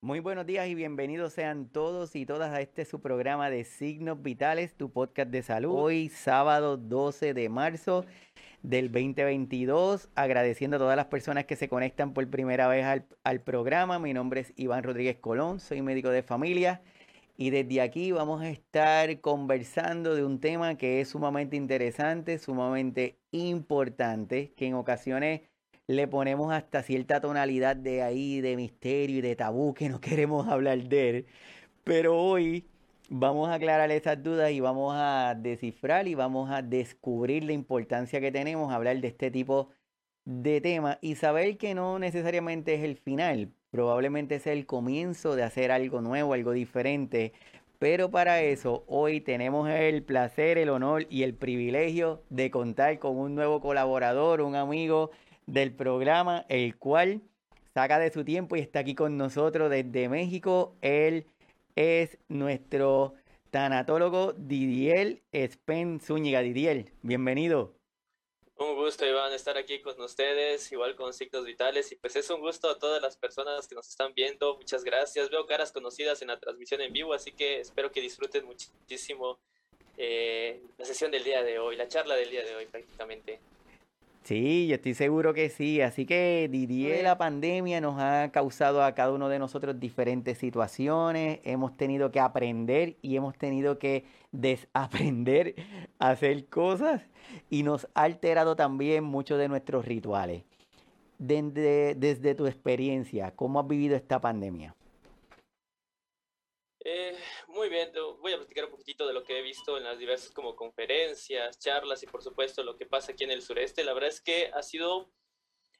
Muy buenos días y bienvenidos sean todos y todas a este su programa de Signos Vitales, tu podcast de salud. Hoy sábado 12 de marzo del 2022, agradeciendo a todas las personas que se conectan por primera vez al, al programa. Mi nombre es Iván Rodríguez Colón, soy médico de familia y desde aquí vamos a estar conversando de un tema que es sumamente interesante, sumamente importante, que en ocasiones le ponemos hasta cierta tonalidad de ahí, de misterio y de tabú que no queremos hablar de él. Pero hoy vamos a aclarar esas dudas y vamos a descifrar y vamos a descubrir la importancia que tenemos hablar de este tipo de temas y saber que no necesariamente es el final, probablemente es el comienzo de hacer algo nuevo, algo diferente. Pero para eso hoy tenemos el placer, el honor y el privilegio de contar con un nuevo colaborador, un amigo del programa, el cual saca de su tiempo y está aquí con nosotros desde México. Él es nuestro tanatólogo Didier Spen Zúñiga. Didier, bienvenido. Un gusto, Iván, estar aquí con ustedes, igual con Signos Vitales. Y pues es un gusto a todas las personas que nos están viendo. Muchas gracias. Veo caras conocidas en la transmisión en vivo, así que espero que disfruten muchísimo eh, la sesión del día de hoy, la charla del día de hoy prácticamente. Sí, yo estoy seguro que sí. Así que Didier, la pandemia nos ha causado a cada uno de nosotros diferentes situaciones. Hemos tenido que aprender y hemos tenido que desaprender a hacer cosas y nos ha alterado también muchos de nuestros rituales. Desde, desde tu experiencia, ¿cómo has vivido esta pandemia? Eh, muy bien, voy a platicar un poquitito de lo que he visto en las diversas como conferencias, charlas y por supuesto lo que pasa aquí en el sureste. La verdad es que ha sido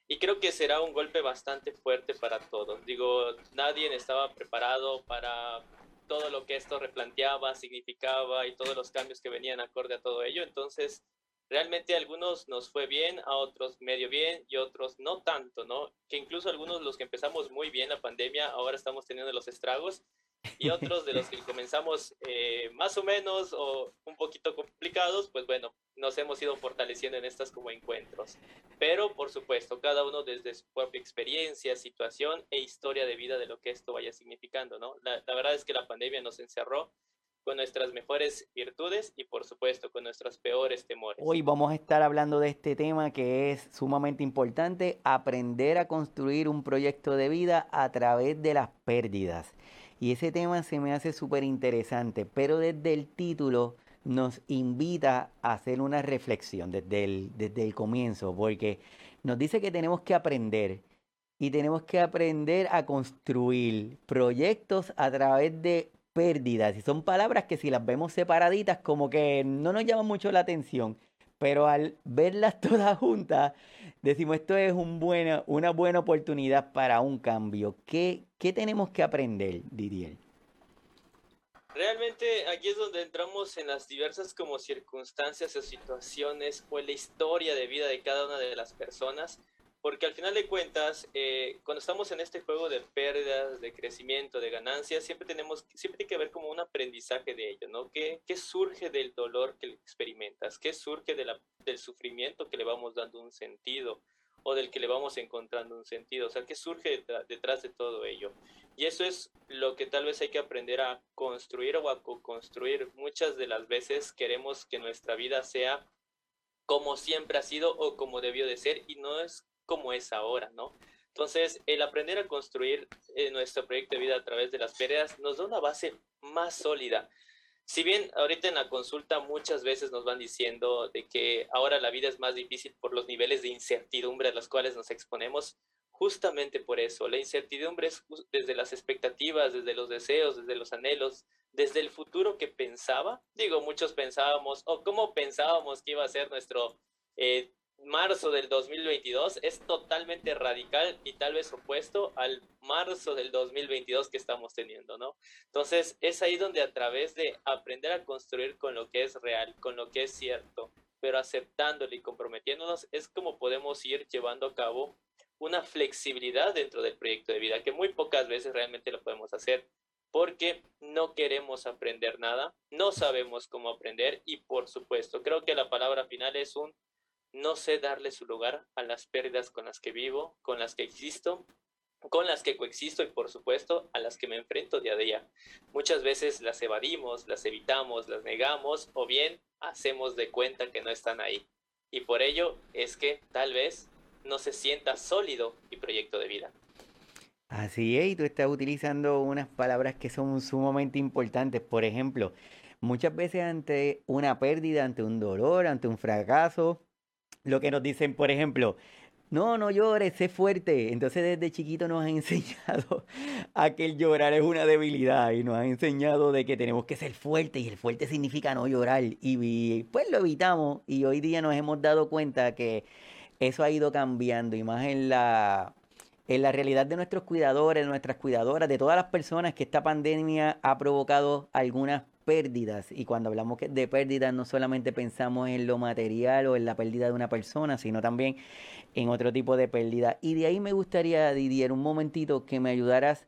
y creo que será un golpe bastante fuerte para todos. Digo, nadie estaba preparado para todo lo que esto replanteaba, significaba y todos los cambios que venían acorde a todo ello. Entonces, realmente a algunos nos fue bien, a otros medio bien y otros no tanto, ¿no? Que incluso algunos los que empezamos muy bien la pandemia, ahora estamos teniendo los estragos y otros de los que comenzamos eh, más o menos o un poquito complicados, pues bueno, nos hemos ido fortaleciendo en estas como encuentros. Pero por supuesto, cada uno desde su propia experiencia, situación e historia de vida de lo que esto vaya significando, ¿no? La, la verdad es que la pandemia nos encerró con nuestras mejores virtudes y por supuesto con nuestros peores temores. Hoy vamos a estar hablando de este tema que es sumamente importante, aprender a construir un proyecto de vida a través de las pérdidas. Y ese tema se me hace súper interesante, pero desde el título nos invita a hacer una reflexión desde el, desde el comienzo, porque nos dice que tenemos que aprender y tenemos que aprender a construir proyectos a través de pérdidas. Y son palabras que si las vemos separaditas como que no nos llaman mucho la atención, pero al verlas todas juntas decimos esto es una buena oportunidad para un cambio. ¿Qué, ¿Qué tenemos que aprender, Didier? Realmente aquí es donde entramos en las diversas como circunstancias o situaciones o en la historia de vida de cada una de las personas, porque al final de cuentas, eh, cuando estamos en este juego de pérdidas, de crecimiento, de ganancias, siempre tenemos, siempre tiene que haber como un aprendizaje de ello, ¿no? ¿Qué, qué surge del dolor que experimentas? ¿Qué surge de la, del sufrimiento que le vamos dando un sentido? O del que le vamos encontrando un sentido, o sea, ¿qué surge detrás de todo ello? Y eso es lo que tal vez hay que aprender a construir o a construir. Muchas de las veces queremos que nuestra vida sea como siempre ha sido o como debió de ser y no es como es ahora, ¿no? Entonces, el aprender a construir eh, nuestro proyecto de vida a través de las pérdidas nos da una base más sólida si bien ahorita en la consulta muchas veces nos van diciendo de que ahora la vida es más difícil por los niveles de incertidumbre a los cuales nos exponemos, justamente por eso, la incertidumbre es desde las expectativas, desde los deseos, desde los anhelos, desde el futuro que pensaba. Digo, muchos pensábamos, o cómo pensábamos que iba a ser nuestro eh, marzo del 2022 es totalmente radical y tal vez opuesto al marzo del 2022 que estamos teniendo, ¿no? Entonces es ahí donde a través de aprender a construir con lo que es real, con lo que es cierto, pero aceptándolo y comprometiéndonos, es como podemos ir llevando a cabo una flexibilidad dentro del proyecto de vida, que muy pocas veces realmente lo podemos hacer porque no queremos aprender nada, no sabemos cómo aprender y por supuesto, creo que la palabra final es un no sé darle su lugar a las pérdidas con las que vivo, con las que existo con las que coexisto y por supuesto a las que me enfrento día a día. Muchas veces las evadimos, las evitamos, las negamos o bien hacemos de cuenta que no están ahí. Y por ello es que tal vez no se sienta sólido mi proyecto de vida. Así es, y tú estás utilizando unas palabras que son sumamente importantes. Por ejemplo, muchas veces ante una pérdida, ante un dolor, ante un fracaso, lo que nos dicen, por ejemplo, no, no llores, sé fuerte. Entonces desde chiquito nos han enseñado a que el llorar es una debilidad y nos han enseñado de que tenemos que ser fuertes y el fuerte significa no llorar y, pues lo evitamos y hoy día nos hemos dado cuenta que eso ha ido cambiando y más en la, en la realidad de nuestros cuidadores, de nuestras cuidadoras, de todas las personas que esta pandemia ha provocado algunas pérdidas. Y cuando hablamos de pérdidas, no solamente pensamos en lo material o en la pérdida de una persona, sino también en otro tipo de pérdida. Y de ahí me gustaría, Didier, un momentito que me ayudaras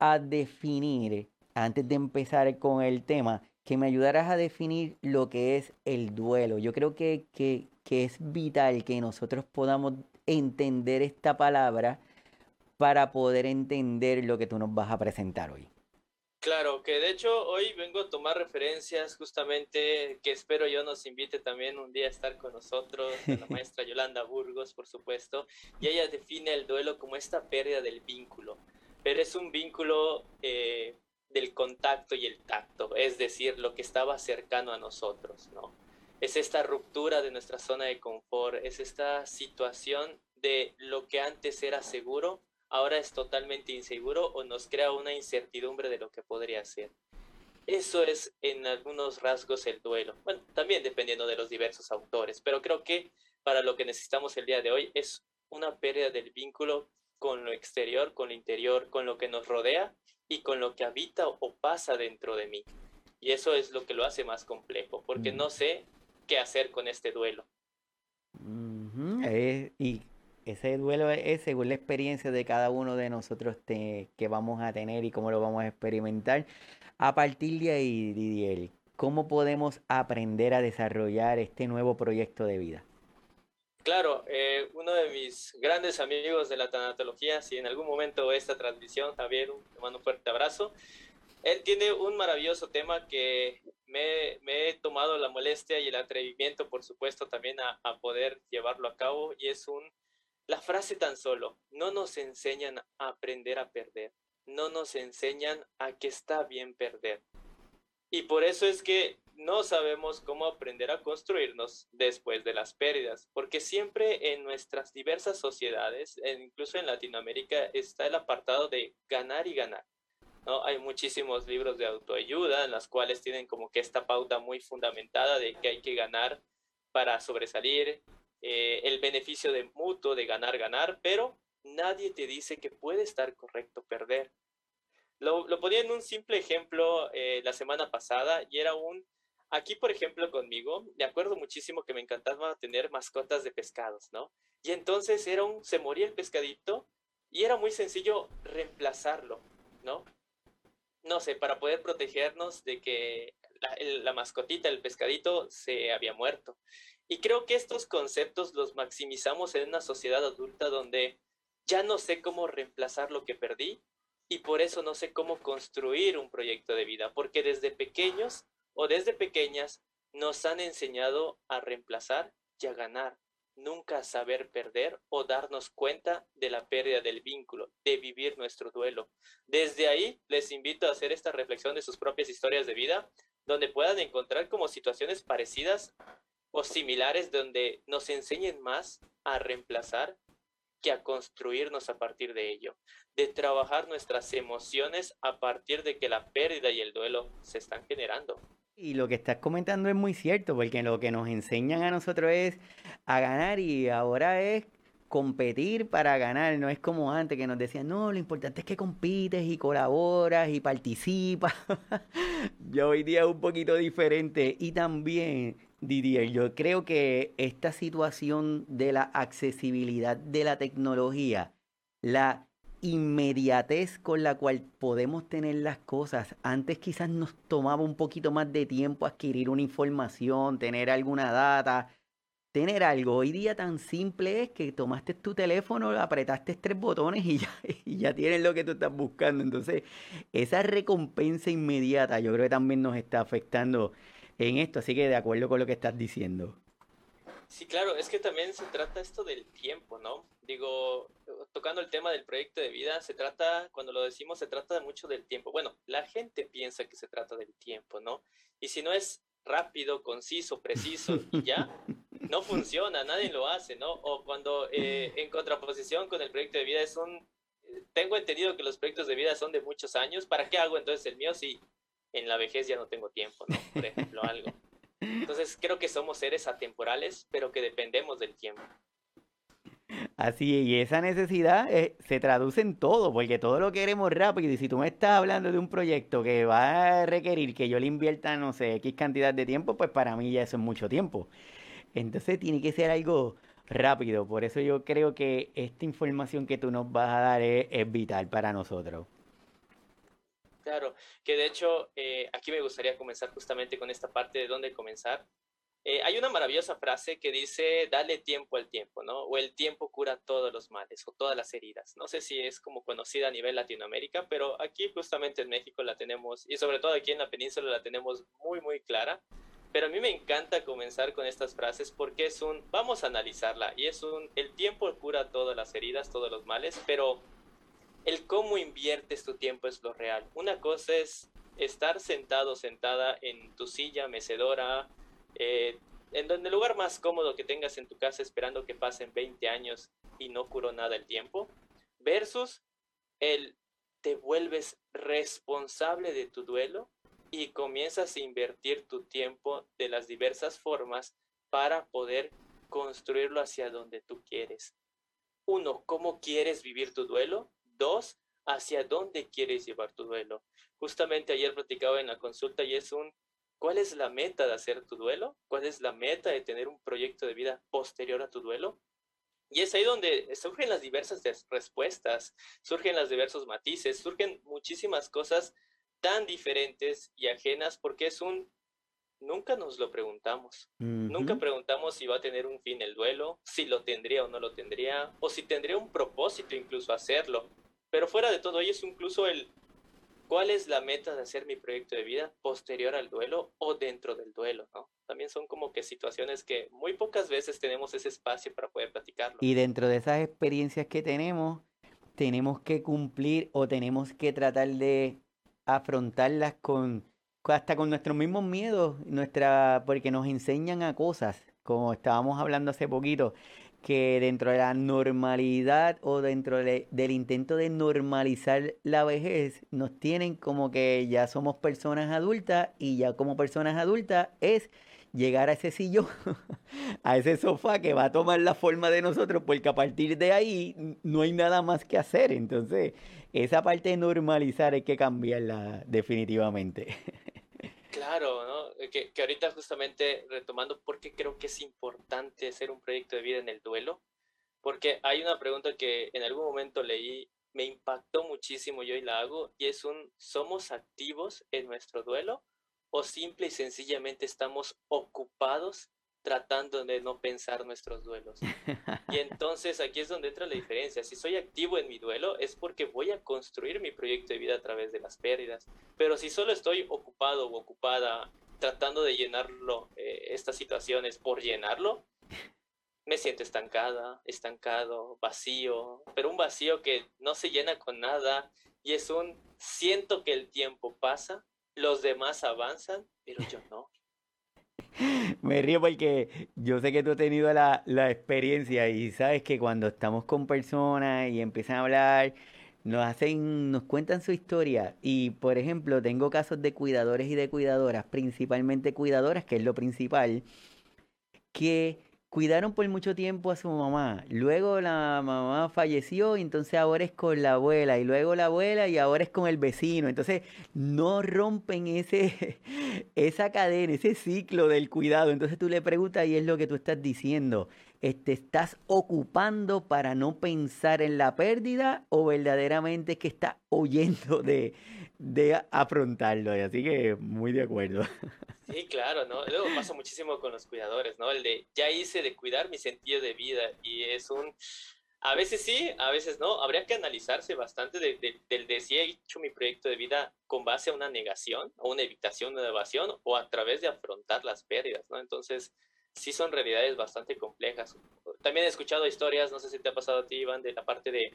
a definir, antes de empezar con el tema, que me ayudaras a definir lo que es el duelo. Yo creo que, que, que es vital que nosotros podamos entender esta palabra para poder entender lo que tú nos vas a presentar hoy. Claro, que de hecho hoy vengo a tomar referencias justamente que espero yo nos invite también un día a estar con nosotros, la maestra Yolanda Burgos, por supuesto, y ella define el duelo como esta pérdida del vínculo, pero es un vínculo eh, del contacto y el tacto, es decir, lo que estaba cercano a nosotros, ¿no? Es esta ruptura de nuestra zona de confort, es esta situación de lo que antes era seguro ahora es totalmente inseguro o nos crea una incertidumbre de lo que podría ser. Eso es en algunos rasgos el duelo. Bueno, también dependiendo de los diversos autores, pero creo que para lo que necesitamos el día de hoy es una pérdida del vínculo con lo exterior, con lo interior, con lo que nos rodea y con lo que habita o pasa dentro de mí. Y eso es lo que lo hace más complejo, porque mm. no sé qué hacer con este duelo. Eh, y ese duelo es según la experiencia de cada uno de nosotros que vamos a tener y cómo lo vamos a experimentar. A partir de ahí, Didier, ¿cómo podemos aprender a desarrollar este nuevo proyecto de vida? Claro, eh, uno de mis grandes amigos de la tanatología, si en algún momento esta transmisión, Javier, te mando un fuerte abrazo. Él tiene un maravilloso tema que me, he tomado la molestia y el atrevimiento, por supuesto, también a poder llevarlo a cabo y es un la frase tan solo, no nos enseñan a aprender a perder, no nos enseñan a que está bien perder. Y por eso es que no sabemos cómo aprender a construirnos después de las pérdidas, porque siempre en nuestras diversas sociedades, incluso en Latinoamérica, está el apartado de ganar y ganar. ¿no? Hay muchísimos libros de autoayuda en las cuales tienen como que esta pauta muy fundamentada de que hay que ganar para sobresalir, eh, el beneficio de mutuo, de ganar, ganar, pero nadie te dice que puede estar correcto perder. Lo, lo ponía en un simple ejemplo eh, la semana pasada y era un, aquí por ejemplo conmigo, me acuerdo muchísimo que me encantaba tener mascotas de pescados, ¿no? Y entonces era un, se moría el pescadito y era muy sencillo reemplazarlo, ¿no? No sé, para poder protegernos de que la, la mascotita, el pescadito, se había muerto. Y creo que estos conceptos los maximizamos en una sociedad adulta donde ya no sé cómo reemplazar lo que perdí y por eso no sé cómo construir un proyecto de vida, porque desde pequeños o desde pequeñas nos han enseñado a reemplazar y a ganar, nunca a saber perder o darnos cuenta de la pérdida del vínculo, de vivir nuestro duelo. Desde ahí les invito a hacer esta reflexión de sus propias historias de vida, donde puedan encontrar como situaciones parecidas o similares donde nos enseñen más a reemplazar que a construirnos a partir de ello, de trabajar nuestras emociones a partir de que la pérdida y el duelo se están generando. Y lo que estás comentando es muy cierto, porque lo que nos enseñan a nosotros es a ganar y ahora es competir para ganar, no es como antes que nos decían, no, lo importante es que compites y colaboras y participas. Yo hoy día es un poquito diferente y también Didier, yo creo que esta situación de la accesibilidad de la tecnología, la inmediatez con la cual podemos tener las cosas, antes quizás nos tomaba un poquito más de tiempo adquirir una información, tener alguna data. tener algo. Hoy día tan simple es que tomaste tu teléfono, apretaste tres botones y ya, y ya tienes lo que tú estás buscando. Entonces, esa recompensa inmediata yo creo que también nos está afectando en esto. Así que de acuerdo con lo que estás diciendo. Sí, claro, es que también se trata esto del tiempo, ¿no? Digo, tocando el tema del proyecto de vida, se trata, cuando lo decimos, se trata mucho del tiempo. Bueno, la gente piensa que se trata del tiempo, ¿no? Y si no es rápido, conciso, preciso y ya, no funciona, nadie lo hace, ¿no? O cuando eh, en contraposición con el proyecto de vida es un, tengo entendido que los proyectos de vida son de muchos años, ¿para qué hago entonces el mío si en la vejez ya no tengo tiempo, ¿no? Por ejemplo, algo. Entonces creo que somos seres atemporales, pero que dependemos del tiempo. Así y esa necesidad eh, se traduce en todo, porque todo lo queremos rápido. Y si tú me estás hablando de un proyecto que va a requerir que yo le invierta, no sé, X cantidad de tiempo, pues para mí ya eso es mucho tiempo. Entonces tiene que ser algo rápido. Por eso yo creo que esta información que tú nos vas a dar es, vital para nosotros. Claro, que de hecho eh, aquí me gustaría comenzar justamente con esta parte de dónde comenzar. Eh, hay una maravillosa frase que dice, dale tiempo al tiempo, ¿no? O el tiempo cura todos los males o todas las heridas. No sé si es como conocida a nivel Latinoamérica, pero aquí justamente en México la tenemos, y sobre todo aquí en la península la tenemos muy, muy clara. Pero a mí me encanta comenzar con estas frases porque es un, vamos a analizarla, y es un, el tiempo cura todas las heridas, todos los males, pero el cómo inviertes tu tiempo es lo real. Una cosa es estar sentado, sentada en tu silla mecedora, eh, en donde el lugar más cómodo que tengas en tu casa esperando que pasen 20 años y no curó nada el tiempo, versus el te vuelves responsable de tu duelo y comienzas a invertir tu tiempo de las diversas formas para poder construirlo hacia donde tú quieres. Uno, ¿cómo quieres vivir tu duelo? Dos, ¿hacia dónde quieres llevar tu duelo? Justamente ayer platicaba en la consulta y es un ¿Cuál es la meta de hacer tu duelo? ¿Cuál es la meta de tener un proyecto de vida posterior a tu duelo? Y es ahí donde surgen las diversas respuestas, surgen los diversos matices, surgen muchísimas cosas tan diferentes y ajenas porque es un nunca nos lo preguntamos. Nunca preguntamos si va a tener un fin el duelo, si lo tendría o no lo tendría, o si tendría un propósito incluso hacerlo. Pero fuera de todo, hoy es incluso el ¿Cuál es la meta de hacer mi proyecto de vida posterior al duelo o dentro del duelo? ¿no? También son como que situaciones que muy pocas veces tenemos ese espacio para poder platicarlo. Y dentro de esas experiencias que tenemos, tenemos que cumplir o tenemos que tratar de afrontarlas con hasta con nuestros mismos miedos, nuestra, porque nos enseñan a cosas, como estábamos hablando hace poquito, que dentro de la normalidad o dentro del intento de normalizar la vejez, nos tienen como que ya somos personas adultas y ya como personas adultas es llegar a ese sillón, a ese sofá que va a tomar la forma de nosotros, porque a partir de ahí no hay nada más que hacer. Entonces, esa parte de normalizar hay que cambiarla definitivamente. Claro, ¿no? Eh, que, que, ahorita justamente retomando por qué creo que es importante hacer un proyecto de vida en el duelo, porque hay una pregunta que en algún momento leí, me impactó muchísimo yo y la hago, y es un, ¿somos activos en nuestro duelo o simple y sencillamente estamos ocupados tratando de no pensar nuestros duelos. Y entonces aquí es donde entra la diferencia. Si soy activo en mi duelo es porque voy a construir mi proyecto de vida a través de las pérdidas. Pero si solo estoy ocupado o ocupada tratando de llenarlo, eh, estas situaciones por llenarlo, me siento estancada, estancado, vacío, pero un vacío que no se llena con nada y es un siento que el tiempo pasa, los demás avanzan, pero yo no. Me río porque yo sé que tú has tenido la, la, experiencia y sabes que cuando estamos con personas y empiezan a hablar, nos hacen, nos cuentan su historia. Y por ejemplo, tengo casos de cuidadores y de cuidadoras, principalmente cuidadoras, que es lo principal, que cuidaron por mucho tiempo a su mamá. Luego la mamá falleció y entonces ahora es con la abuela y luego la abuela y ahora es con el vecino. Entonces no rompen ese, esa cadena, ese ciclo del cuidado. Entonces tú le preguntas y es lo que tú estás diciendo. ¿Te estás ocupando para no pensar en la pérdida o verdaderamente que estás oyendo de, de afrontarlo? Así que muy de acuerdo. Sí, claro, ¿no? Luego pasa muchísimo con los cuidadores, ¿no? El de, ya hice de cuidar mi sentido de vida y es un... A veces sí, a veces no. Habría que analizarse bastante del de, si he hecho mi proyecto de vida con base a una negación, o una evitación, una evasión, o a través de afrontar las pérdidas, ¿no? Entonces, sí son realidades bastante complejas. También he escuchado historias, no sé si te ha pasado a ti, Iván, de la parte de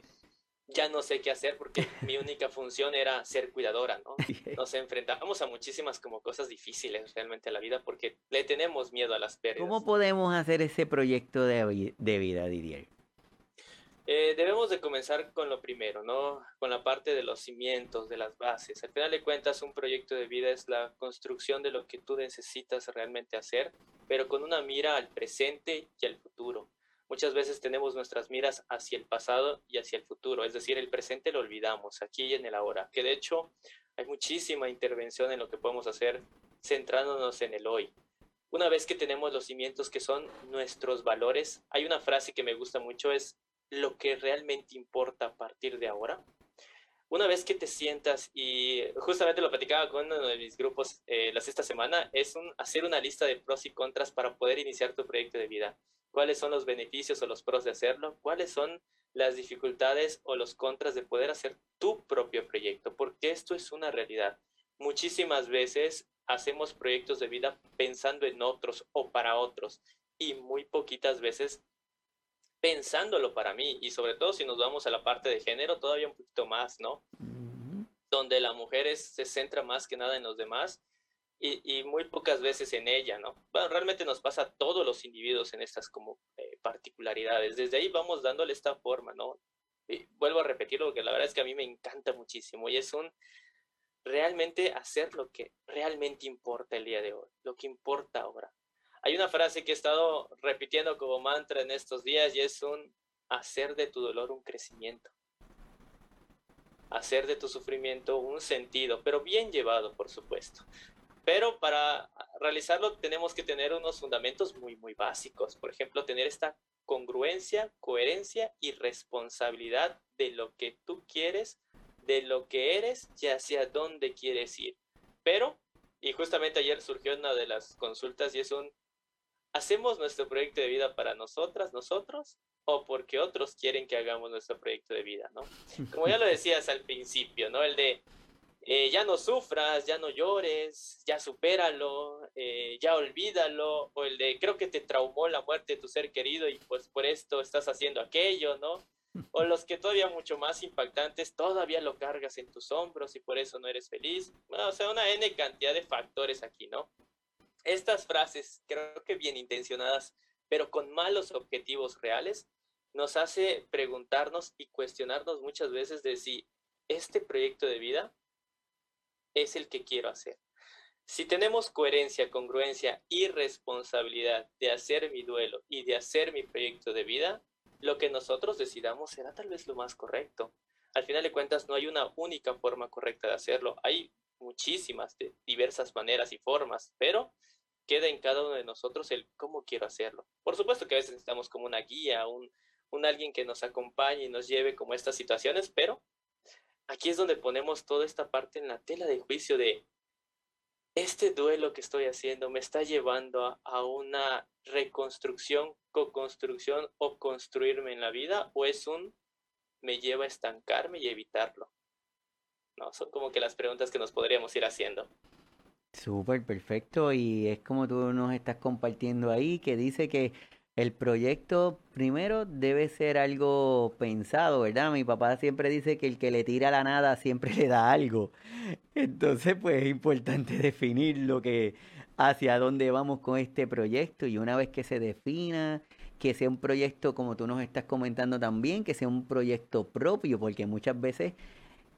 ya no sé qué hacer porque mi única función era ser cuidadora, ¿no? Nos enfrentamos a muchísimas como cosas difíciles realmente en la vida porque le tenemos miedo a las pérdidas. ¿Cómo podemos hacer ese proyecto de, de vida, Didier? Eh, debemos de comenzar con lo primero, ¿no? Con la parte de los cimientos, de las bases. Al final de cuentas, un proyecto de vida es la construcción de lo que tú necesitas realmente hacer, pero con una mira al presente y al futuro. Muchas veces tenemos nuestras miras hacia el pasado y hacia el futuro, es decir, el presente lo olvidamos, aquí y en el ahora, que de hecho hay muchísima intervención en lo que podemos hacer centrándonos en el hoy. Una vez que tenemos los cimientos que son nuestros valores, hay una frase que me gusta mucho, es lo que realmente importa a partir de ahora. Una vez que te sientas, y justamente lo platicaba con uno de mis grupos eh, esta semana, es hacer una lista de pros y contras para poder iniciar tu proyecto de vida cuáles son los beneficios o los pros de hacerlo, cuáles son las dificultades o los contras de poder hacer tu propio proyecto, porque esto es una realidad. Muchísimas veces hacemos proyectos de vida pensando en otros o para otros y muy poquitas veces pensándolo para mí y sobre todo si nos vamos a la parte de género todavía un poquito más, ¿no? Donde la mujer se centra más que nada en los demás y, muy pocas veces en ella, ¿no? Bueno, realmente nos pasa a todos los individuos en estas como eh, particularidades. Desde ahí vamos dándole esta forma, ¿no? Y vuelvo a repetirlo porque la verdad es que a mí me encanta muchísimo y es un realmente hacer lo que realmente importa el día de hoy, lo que importa ahora. Hay una frase que he estado repitiendo como mantra en estos días y es un hacer de tu dolor un crecimiento hacer de tu sufrimiento un sentido, pero bien llevado, por supuesto. Pero para realizarlo tenemos que tener unos fundamentos muy, muy básicos. Por ejemplo, tener esta congruencia, coherencia y responsabilidad de lo que tú quieres, de lo que eres y hacia dónde quieres ir. Pero, y justamente ayer surgió una de las consultas y es un, ¿hacemos nuestro proyecto de vida para nosotras, nosotros? o porque otros quieren que hagamos nuestro proyecto de vida, ¿no? Como ya lo decías al principio, ¿no? El de eh, ya no sufras, ya no llores, ya supéralo, eh, ya olvídalo, o el de creo que te traumó la muerte de tu ser querido y pues por esto estás haciendo aquello, ¿no? O los que todavía mucho más impactantes, todavía lo cargas en tus hombros y por eso no eres feliz. Bueno, o sea, una N cantidad de factores aquí, ¿no? Estas frases, creo que bien intencionadas, pero con malos objetivos reales, nos hace preguntarnos y cuestionarnos muchas veces de si este proyecto de vida es el que quiero hacer. Si tenemos coherencia, congruencia y responsabilidad de hacer mi duelo y de hacer mi proyecto de vida, lo que nosotros decidamos será tal vez lo más correcto. Al final de cuentas, no hay una única forma correcta de hacerlo. Hay muchísimas, de diversas maneras y formas, pero queda en cada uno de nosotros el cómo quiero hacerlo. Por supuesto que a veces necesitamos como una guía, un, un alguien que nos acompañe y nos lleve como estas situaciones, pero aquí es donde ponemos toda esta parte en la tela de juicio de este duelo que estoy haciendo me está llevando a, una reconstrucción, co-construcción o construirme en la vida o es un me lleva a estancarme y evitarlo. No, son como que las preguntas que nos podríamos ir haciendo. Súper perfecto y es como tú nos estás compartiendo ahí que dice que el proyecto primero debe ser algo pensado, ¿verdad? Mi papá siempre dice que el que le tira la nada siempre le da algo. Entonces, pues es importante definir lo que hacia dónde vamos con este proyecto y una vez que se defina, que sea un proyecto como tú nos estás comentando también, que sea un proyecto propio, porque muchas veces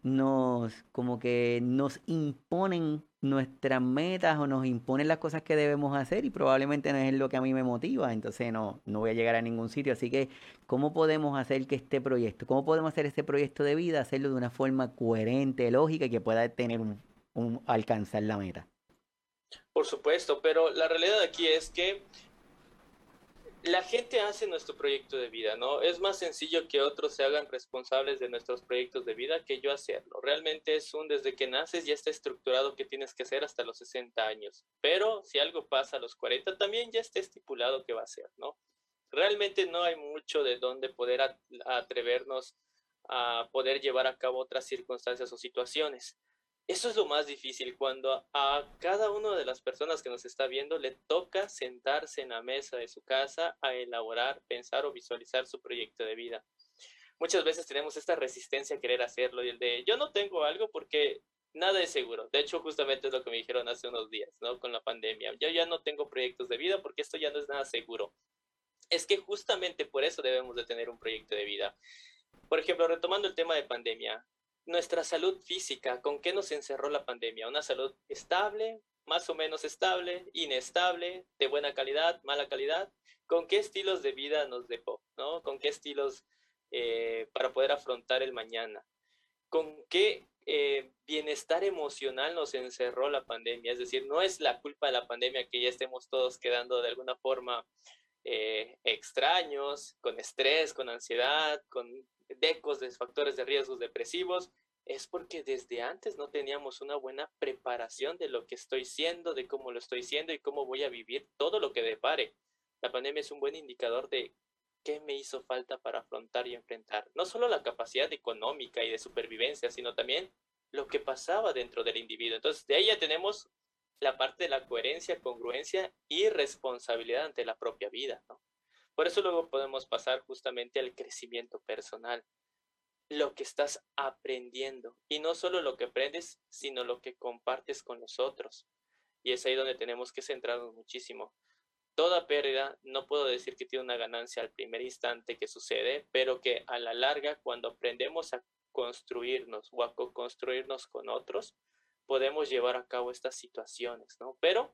nos como que nos imponen nuestras metas o nos imponen las cosas que debemos hacer y probablemente no es lo que a mí me motiva, entonces no, no voy a llegar a ningún sitio. Así que, ¿cómo podemos hacer que este proyecto, cómo podemos hacer este proyecto de vida, hacerlo de una forma coherente, lógica y que pueda tener un, un alcanzar la meta? Por supuesto, pero la realidad aquí es que la gente hace nuestro proyecto de vida, ¿no? Es más sencillo que otros se hagan responsables de nuestros proyectos de vida que yo hacerlo. Realmente es un desde que naces ya está estructurado que tienes que hacer hasta los 60 años. Pero si algo pasa a los 40 también ya está estipulado que va a ser, ¿no? Realmente no hay mucho de dónde poder atrevernos a poder llevar a cabo otras circunstancias o situaciones. Eso es lo más difícil, cuando a cada una de las personas que nos está viendo le toca sentarse en la mesa de su casa a elaborar, pensar o visualizar su proyecto de vida. Muchas veces tenemos esta resistencia a querer hacerlo y el de yo no tengo algo porque nada es seguro. De hecho, justamente es lo que me dijeron hace unos días, ¿no? Con la pandemia. Yo ya no tengo proyectos de vida porque esto ya no es nada seguro. Es que justamente por eso debemos de tener un proyecto de vida. Por ejemplo, retomando el tema de pandemia, nuestra salud física, ¿con qué nos encerró la pandemia? Una salud estable, más o menos estable, inestable, de buena calidad, mala calidad. ¿Con qué estilos de vida nos dejó? ¿no? ¿Con qué estilos eh, para poder afrontar el mañana? ¿Con qué eh, bienestar emocional nos encerró la pandemia? Es decir, no es la culpa de la pandemia que ya estemos todos quedando de alguna forma eh, extraños, con estrés, con ansiedad, con decos de factores de riesgos depresivos, es porque desde antes no teníamos una buena preparación de lo que estoy siendo, de cómo lo estoy siendo y cómo voy a vivir todo lo que depare. La pandemia es un buen indicador de qué me hizo falta para afrontar y enfrentar no solo la capacidad económica y de supervivencia, sino también lo que pasaba dentro del individuo. Entonces, de ahí ya tenemos la parte de la coherencia, congruencia y responsabilidad ante la propia vida. ¿no? Por eso luego podemos pasar justamente al crecimiento personal, lo que estás aprendiendo y no solo lo que aprendes, sino lo que compartes con los otros. Y es ahí donde tenemos que centrarnos muchísimo. Toda pérdida, no puedo decir que tiene una ganancia al primer instante que sucede, pero que a la larga, cuando aprendemos a construirnos o a construirnos con otros, podemos llevar a cabo estas situaciones, ¿no? Pero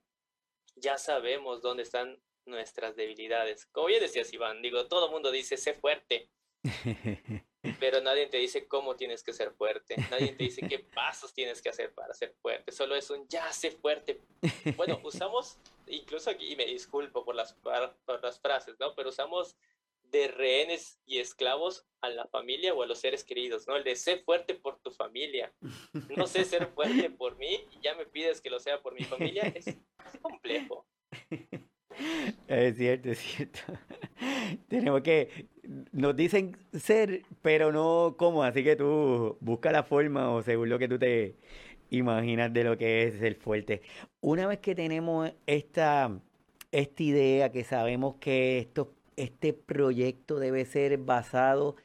ya sabemos dónde están nuestras debilidades. Como ya decías, Iván, digo, todo el mundo dice, sé fuerte, pero nadie te dice cómo tienes que ser fuerte, nadie te dice qué pasos tienes que hacer para ser fuerte, solo es un ya sé fuerte. Bueno, usamos, incluso aquí, y me disculpo por las, por las frases, ¿no? Pero usamos de rehenes y esclavos a la familia o a los seres queridos, ¿no? El de sé fuerte por tu familia. No sé ser fuerte por mí y ya me pides que lo sea por mi familia. es complejo. Es cierto, es cierto. Tenemos que, nos dicen ser, pero no cómo, así que tú busca la forma o según lo que tú te imaginas de lo que es ser fuerte. Una vez que tenemos esta, esta idea, que sabemos que esto, este proyecto debe ser basado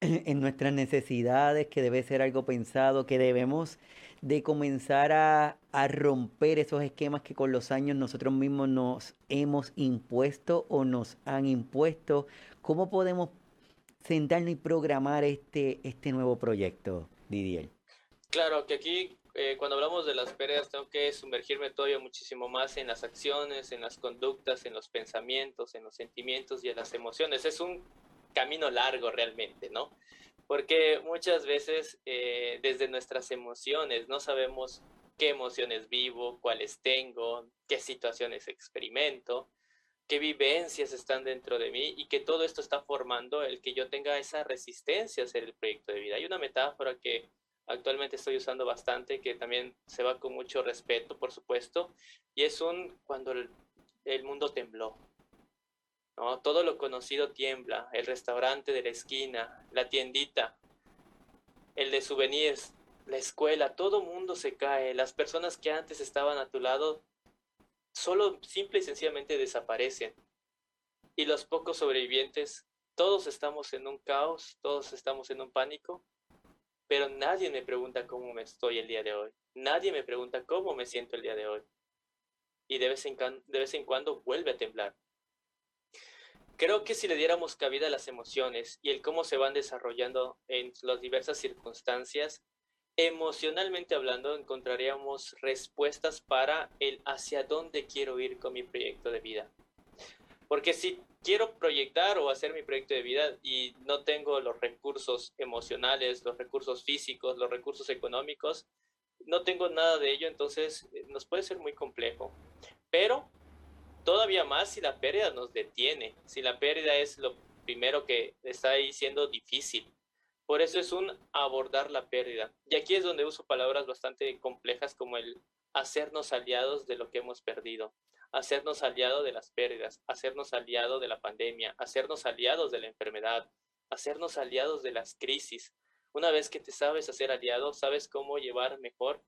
en nuestras necesidades, que debe ser algo pensado, que debemos de comenzar a, romper esos esquemas que con los años nosotros mismos nos hemos impuesto o nos han impuesto. ¿Cómo podemos sentarnos y programar este, este nuevo proyecto, Didier? Claro, que aquí eh, cuando hablamos de las pérdidas tengo que sumergirme todavía muchísimo más en las acciones, en las conductas, en los pensamientos, en los sentimientos y en las emociones. Es un camino largo realmente, ¿no? Porque muchas veces eh, desde nuestras emociones no sabemos qué emociones vivo, cuáles tengo, qué situaciones experimento, qué vivencias están dentro de mí y que todo esto está formando el que yo tenga esa resistencia a hacer el proyecto de vida. Hay una metáfora que actualmente estoy usando bastante, que también se va con mucho respeto, por supuesto, y es un cuando el mundo tembló, ¿no? Todo lo conocido tiembla, el restaurante de la esquina, la tiendita, el de souvenirs, la escuela, todo mundo se cae, las personas que antes estaban a tu lado solo simple y sencillamente desaparecen. Y los pocos sobrevivientes, todos estamos en un caos, todos estamos en un pánico, pero nadie me pregunta cómo me estoy el día de hoy, nadie me pregunta cómo me siento el día de hoy. Y de vez en, de vez en cuando vuelve a temblar. Creo que si le diéramos cabida a las emociones y el cómo se van desarrollando en las diversas circunstancias, emocionalmente hablando encontraríamos respuestas para el hacia dónde quiero ir con mi proyecto de vida. Porque si quiero proyectar o hacer mi proyecto de vida y no tengo los recursos emocionales, los recursos físicos, los recursos económicos, no tengo nada de ello, entonces eh, nos puede ser muy complejo. Pero todavía más si la pérdida nos detiene, si la pérdida es lo primero que está ahí siendo difícil. Por eso es un abordar la pérdida. Y aquí es donde uso palabras bastante complejas como el hacernos aliados de lo que hemos perdido, hacernos aliados de las pérdidas, hacernos aliados de la pandemia, hacernos aliados de la enfermedad, hacernos aliados de las crisis. Una vez que te sabes hacer aliado, sabes cómo llevar mejor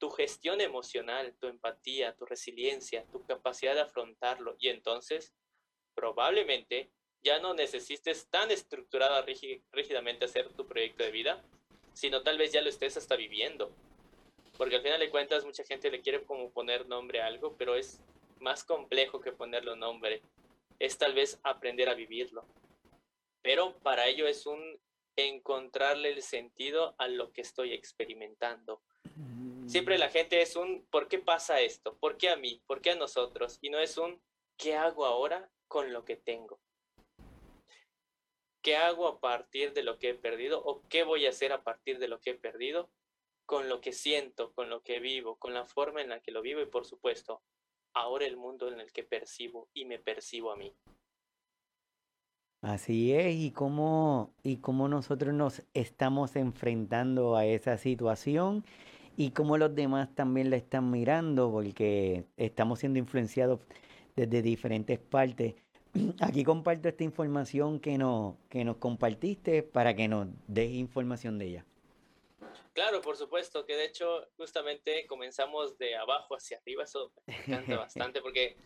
tu gestión emocional, tu empatía, tu resiliencia, tu capacidad de afrontarlo. Y entonces, probablemente ya no necesites tan estructurada rígidamente hacer tu proyecto de vida, sino tal vez ya lo estés hasta viviendo. Porque al final de cuentas mucha gente le quiere como poner nombre a algo, pero es más complejo que ponerle nombre. Es tal vez aprender a vivirlo. Pero para ello es un encontrarle el sentido a lo que estoy experimentando. Siempre la gente es un ¿por qué pasa esto? ¿Por qué a mí? ¿Por qué a nosotros? Y no es un ¿qué hago ahora con lo que tengo? ¿Qué hago a partir de lo que he perdido? ¿O qué voy a hacer a partir de lo que he perdido? Con lo que siento, con lo que vivo, con la forma en la que lo vivo y por supuesto, ahora el mundo en el que percibo y me percibo a mí. Así es, y cómo, y cómo nosotros nos estamos enfrentando a esa situación y cómo los demás también la están mirando, porque estamos siendo influenciados desde diferentes partes. Aquí comparto esta información que, no, que nos compartiste para que nos des información de ella. Claro, por supuesto, que de hecho justamente comenzamos de abajo hacia arriba, eso me encanta bastante porque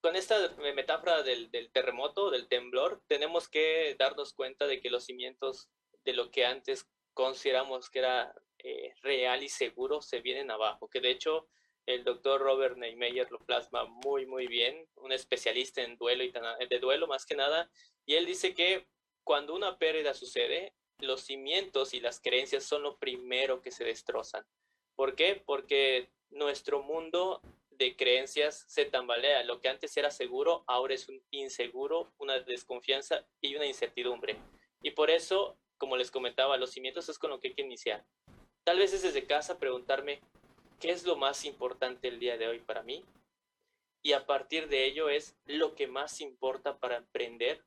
con esta metáfora del, terremoto, del temblor, tenemos que darnos cuenta de que los cimientos de lo que antes consideramos que era eh, real y seguro se vienen abajo, que de hecho el doctor Robert Neymeyer lo plasma muy, muy bien, un especialista en duelo y de duelo más que nada, y él dice que cuando una pérdida sucede, los cimientos y las creencias son lo primero que se destrozan. ¿Por qué? Porque nuestro mundo de creencias se tambalea. Lo que antes era seguro, ahora es un inseguro, una desconfianza y una incertidumbre. Y por eso, como les comentaba, los cimientos es con lo que hay que iniciar. Tal vez es desde casa preguntarme, ¿qué es lo más importante el día de hoy para mí? Y a partir de ello es lo que más importa para emprender,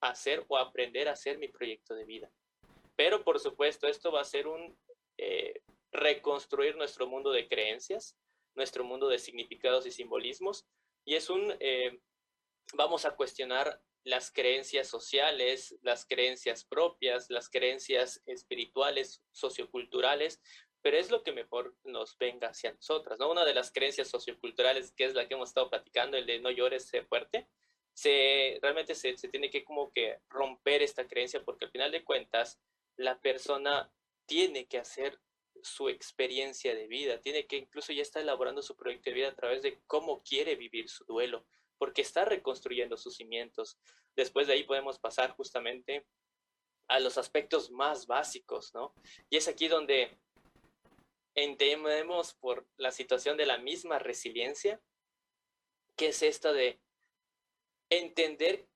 hacer o aprender a hacer mi proyecto de vida. Pero por supuesto, esto va a ser un eh, reconstruir nuestro mundo de creencias, nuestro mundo de significados y simbolismos. Y es un, eh, vamos a cuestionar las creencias sociales, las creencias propias, las creencias espirituales, socioculturales, pero es lo que mejor nos venga hacia nosotras, ¿no? Una de las creencias socioculturales, que es la que hemos estado platicando, el de no llores, sé fuerte, se, realmente se, se tiene que como que romper esta creencia porque al final de cuentas la persona tiene que hacer su experiencia de vida, tiene que incluso ya está elaborando su proyecto de vida a través de cómo quiere vivir su duelo, porque está reconstruyendo sus cimientos. Después de ahí podemos pasar justamente a los aspectos más básicos, ¿no? Y es aquí donde entendemos por la situación de la misma resiliencia, que es esta de entender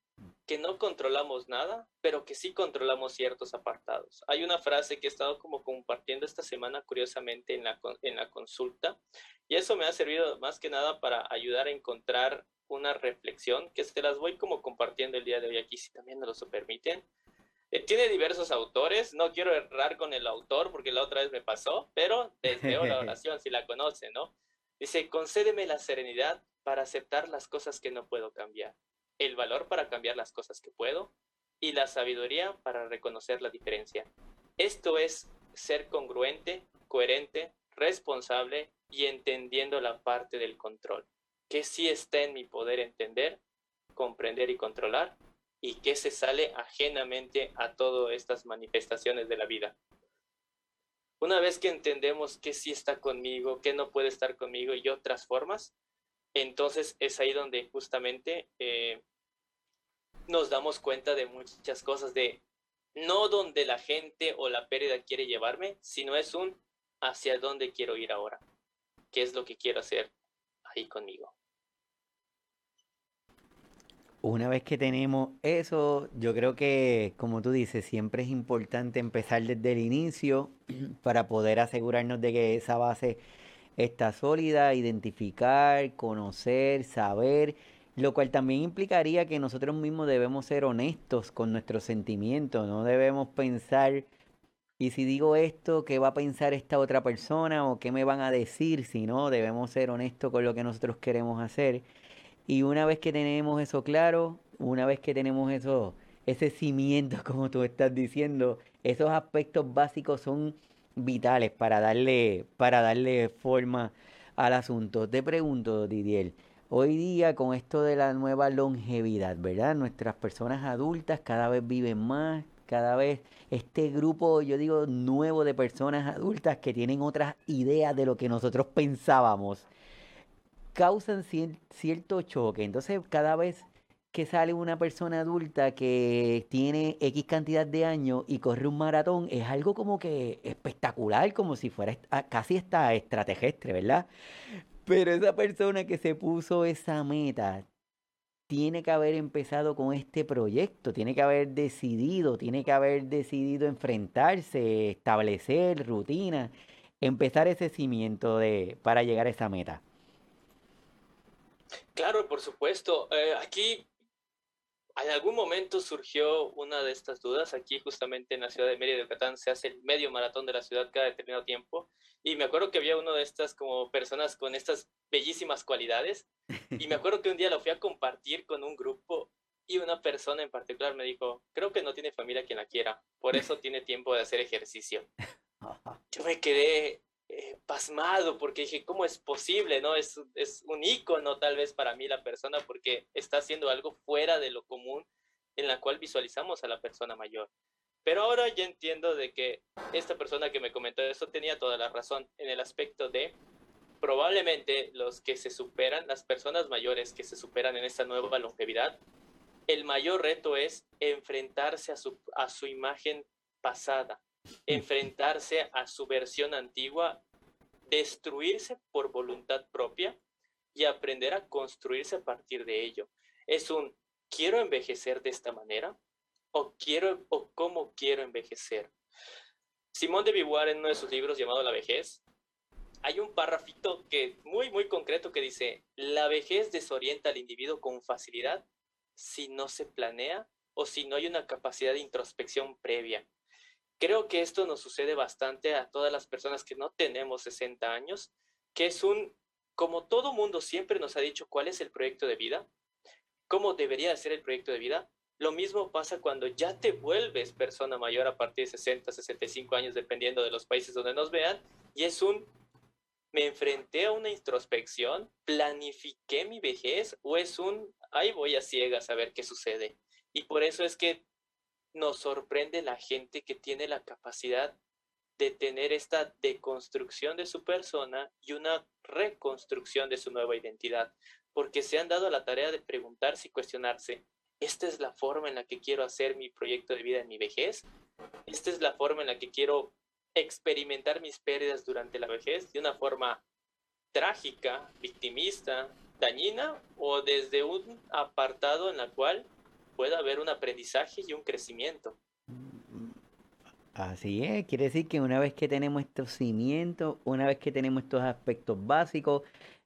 que no controlamos nada, pero que sí controlamos ciertos apartados. Hay una frase que he estado como compartiendo esta semana curiosamente en la, en la consulta y eso me ha servido más que nada para ayudar a encontrar una reflexión que se las voy como compartiendo el día de hoy aquí, si también me lo permiten. Eh, tiene diversos autores, no quiero errar con el autor porque la otra vez me pasó, pero les leo la oración si la conocen, ¿no? Dice, concédeme la serenidad para aceptar las cosas que no puedo cambiar el valor para cambiar las cosas que puedo y la sabiduría para reconocer la diferencia. Esto es ser congruente, coherente, responsable y entendiendo la parte del control, que sí está en mi poder entender, comprender y controlar y que se sale ajenamente a todas estas manifestaciones de la vida. Una vez que entendemos que sí está conmigo, que no puede estar conmigo y otras formas, entonces es ahí donde justamente eh, nos damos cuenta de muchas cosas, de no donde la gente o la pérdida quiere llevarme, sino es un hacia dónde quiero ir ahora, qué es lo que quiero hacer conmigo. Una vez que tenemos eso, yo creo que, como tú dices, siempre es importante empezar desde el inicio para poder asegurarnos de que esa base está sólida, identificar, conocer, saber, lo cual también implicaría que nosotros mismos debemos ser honestos con nuestros sentimientos, no debemos pensar, y si digo esto, ¿qué va a pensar esta otra persona o qué me van a decir? Si no, debemos ser honestos con lo que nosotros queremos hacer. Y una vez que tenemos eso claro, una vez que tenemos eso, ese cimiento, como tú estás diciendo, esos aspectos básicos son vitales para darle, para darle forma al asunto. Te pregunto, Didier, hoy día con esto de la nueva longevidad, ¿verdad? Nuestras personas adultas cada vez viven más, cada vez este grupo, yo digo, nuevo de personas adultas que tienen otras ideas de lo que nosotros pensábamos, causan cierto choque. Entonces, cada vez que sale una persona adulta que tiene X cantidad de años y corre un maratón es algo como que espectacular, como si fuera casi esta extraterrestre, ¿verdad? Pero esa persona que se puso esa meta tiene que haber empezado con este proyecto, tiene que haber decidido, tiene que haber decidido enfrentarse, establecer rutina, empezar ese cimiento de, para llegar a esa meta. Claro, por supuesto. Eh, aquí en algún momento surgió una de estas dudas. Aquí, justamente en la ciudad de Mérida, Yucatán, se hace el medio maratón de la ciudad cada determinado tiempo. Y me acuerdo que había una de estas como personas con estas bellísimas cualidades. Y me acuerdo que un día lo fui a compartir con un grupo y una persona en particular me dijo, creo que no tiene familia quien la quiera, por eso tiene tiempo de hacer ejercicio. Yo me quedé eh, pasmado porque dije, ¿cómo es posible? ¿no? Es, es un ícono tal vez para mí la persona porque está haciendo algo fuera de lo común en la cual visualizamos a la persona mayor. Pero ahora ya entiendo de que esta persona que me comentó eso tenía toda la razón en el aspecto de probablemente los que se superan, las personas mayores que se superan en esta nueva longevidad, el mayor reto es enfrentarse a su, a su imagen pasada, enfrentarse a su versión antigua, destruirse por voluntad propia y aprender a construirse a partir de ello. Es un quiero envejecer de esta manera o quiero o cómo quiero envejecer. Simón de Beauvoir en uno de sus libros llamado La vejez hay un párrafito que muy muy concreto que dice, la vejez desorienta al individuo con facilidad si no se planea o si no hay una capacidad de introspección previa. Creo que esto nos sucede bastante a todas las personas que no tenemos 60 años, que es un, como todo mundo siempre nos ha dicho cuál es el proyecto de vida, cómo debería ser el proyecto de vida, lo mismo pasa cuando ya te vuelves persona mayor a partir de 60, 65 años, dependiendo de los países donde nos vean, y es un, me enfrenté a una introspección, planifiqué mi vejez, o es un, ahí voy a ciegas a ver qué sucede. Y por eso es que nos sorprende la gente que tiene la capacidad de tener esta deconstrucción de su persona y una reconstrucción de su nueva identidad, porque se han dado la tarea de preguntarse y cuestionarse, ¿esta es la forma en la que quiero hacer mi proyecto de vida en mi vejez? ¿Esta es la forma en la que quiero experimentar mis pérdidas durante la vejez de una forma trágica, victimista, dañina o desde un apartado en la cual pueda haber un aprendizaje y un crecimiento. Así es, quiere decir que una vez que tenemos estos cimientos, una vez que tenemos estos aspectos básicos,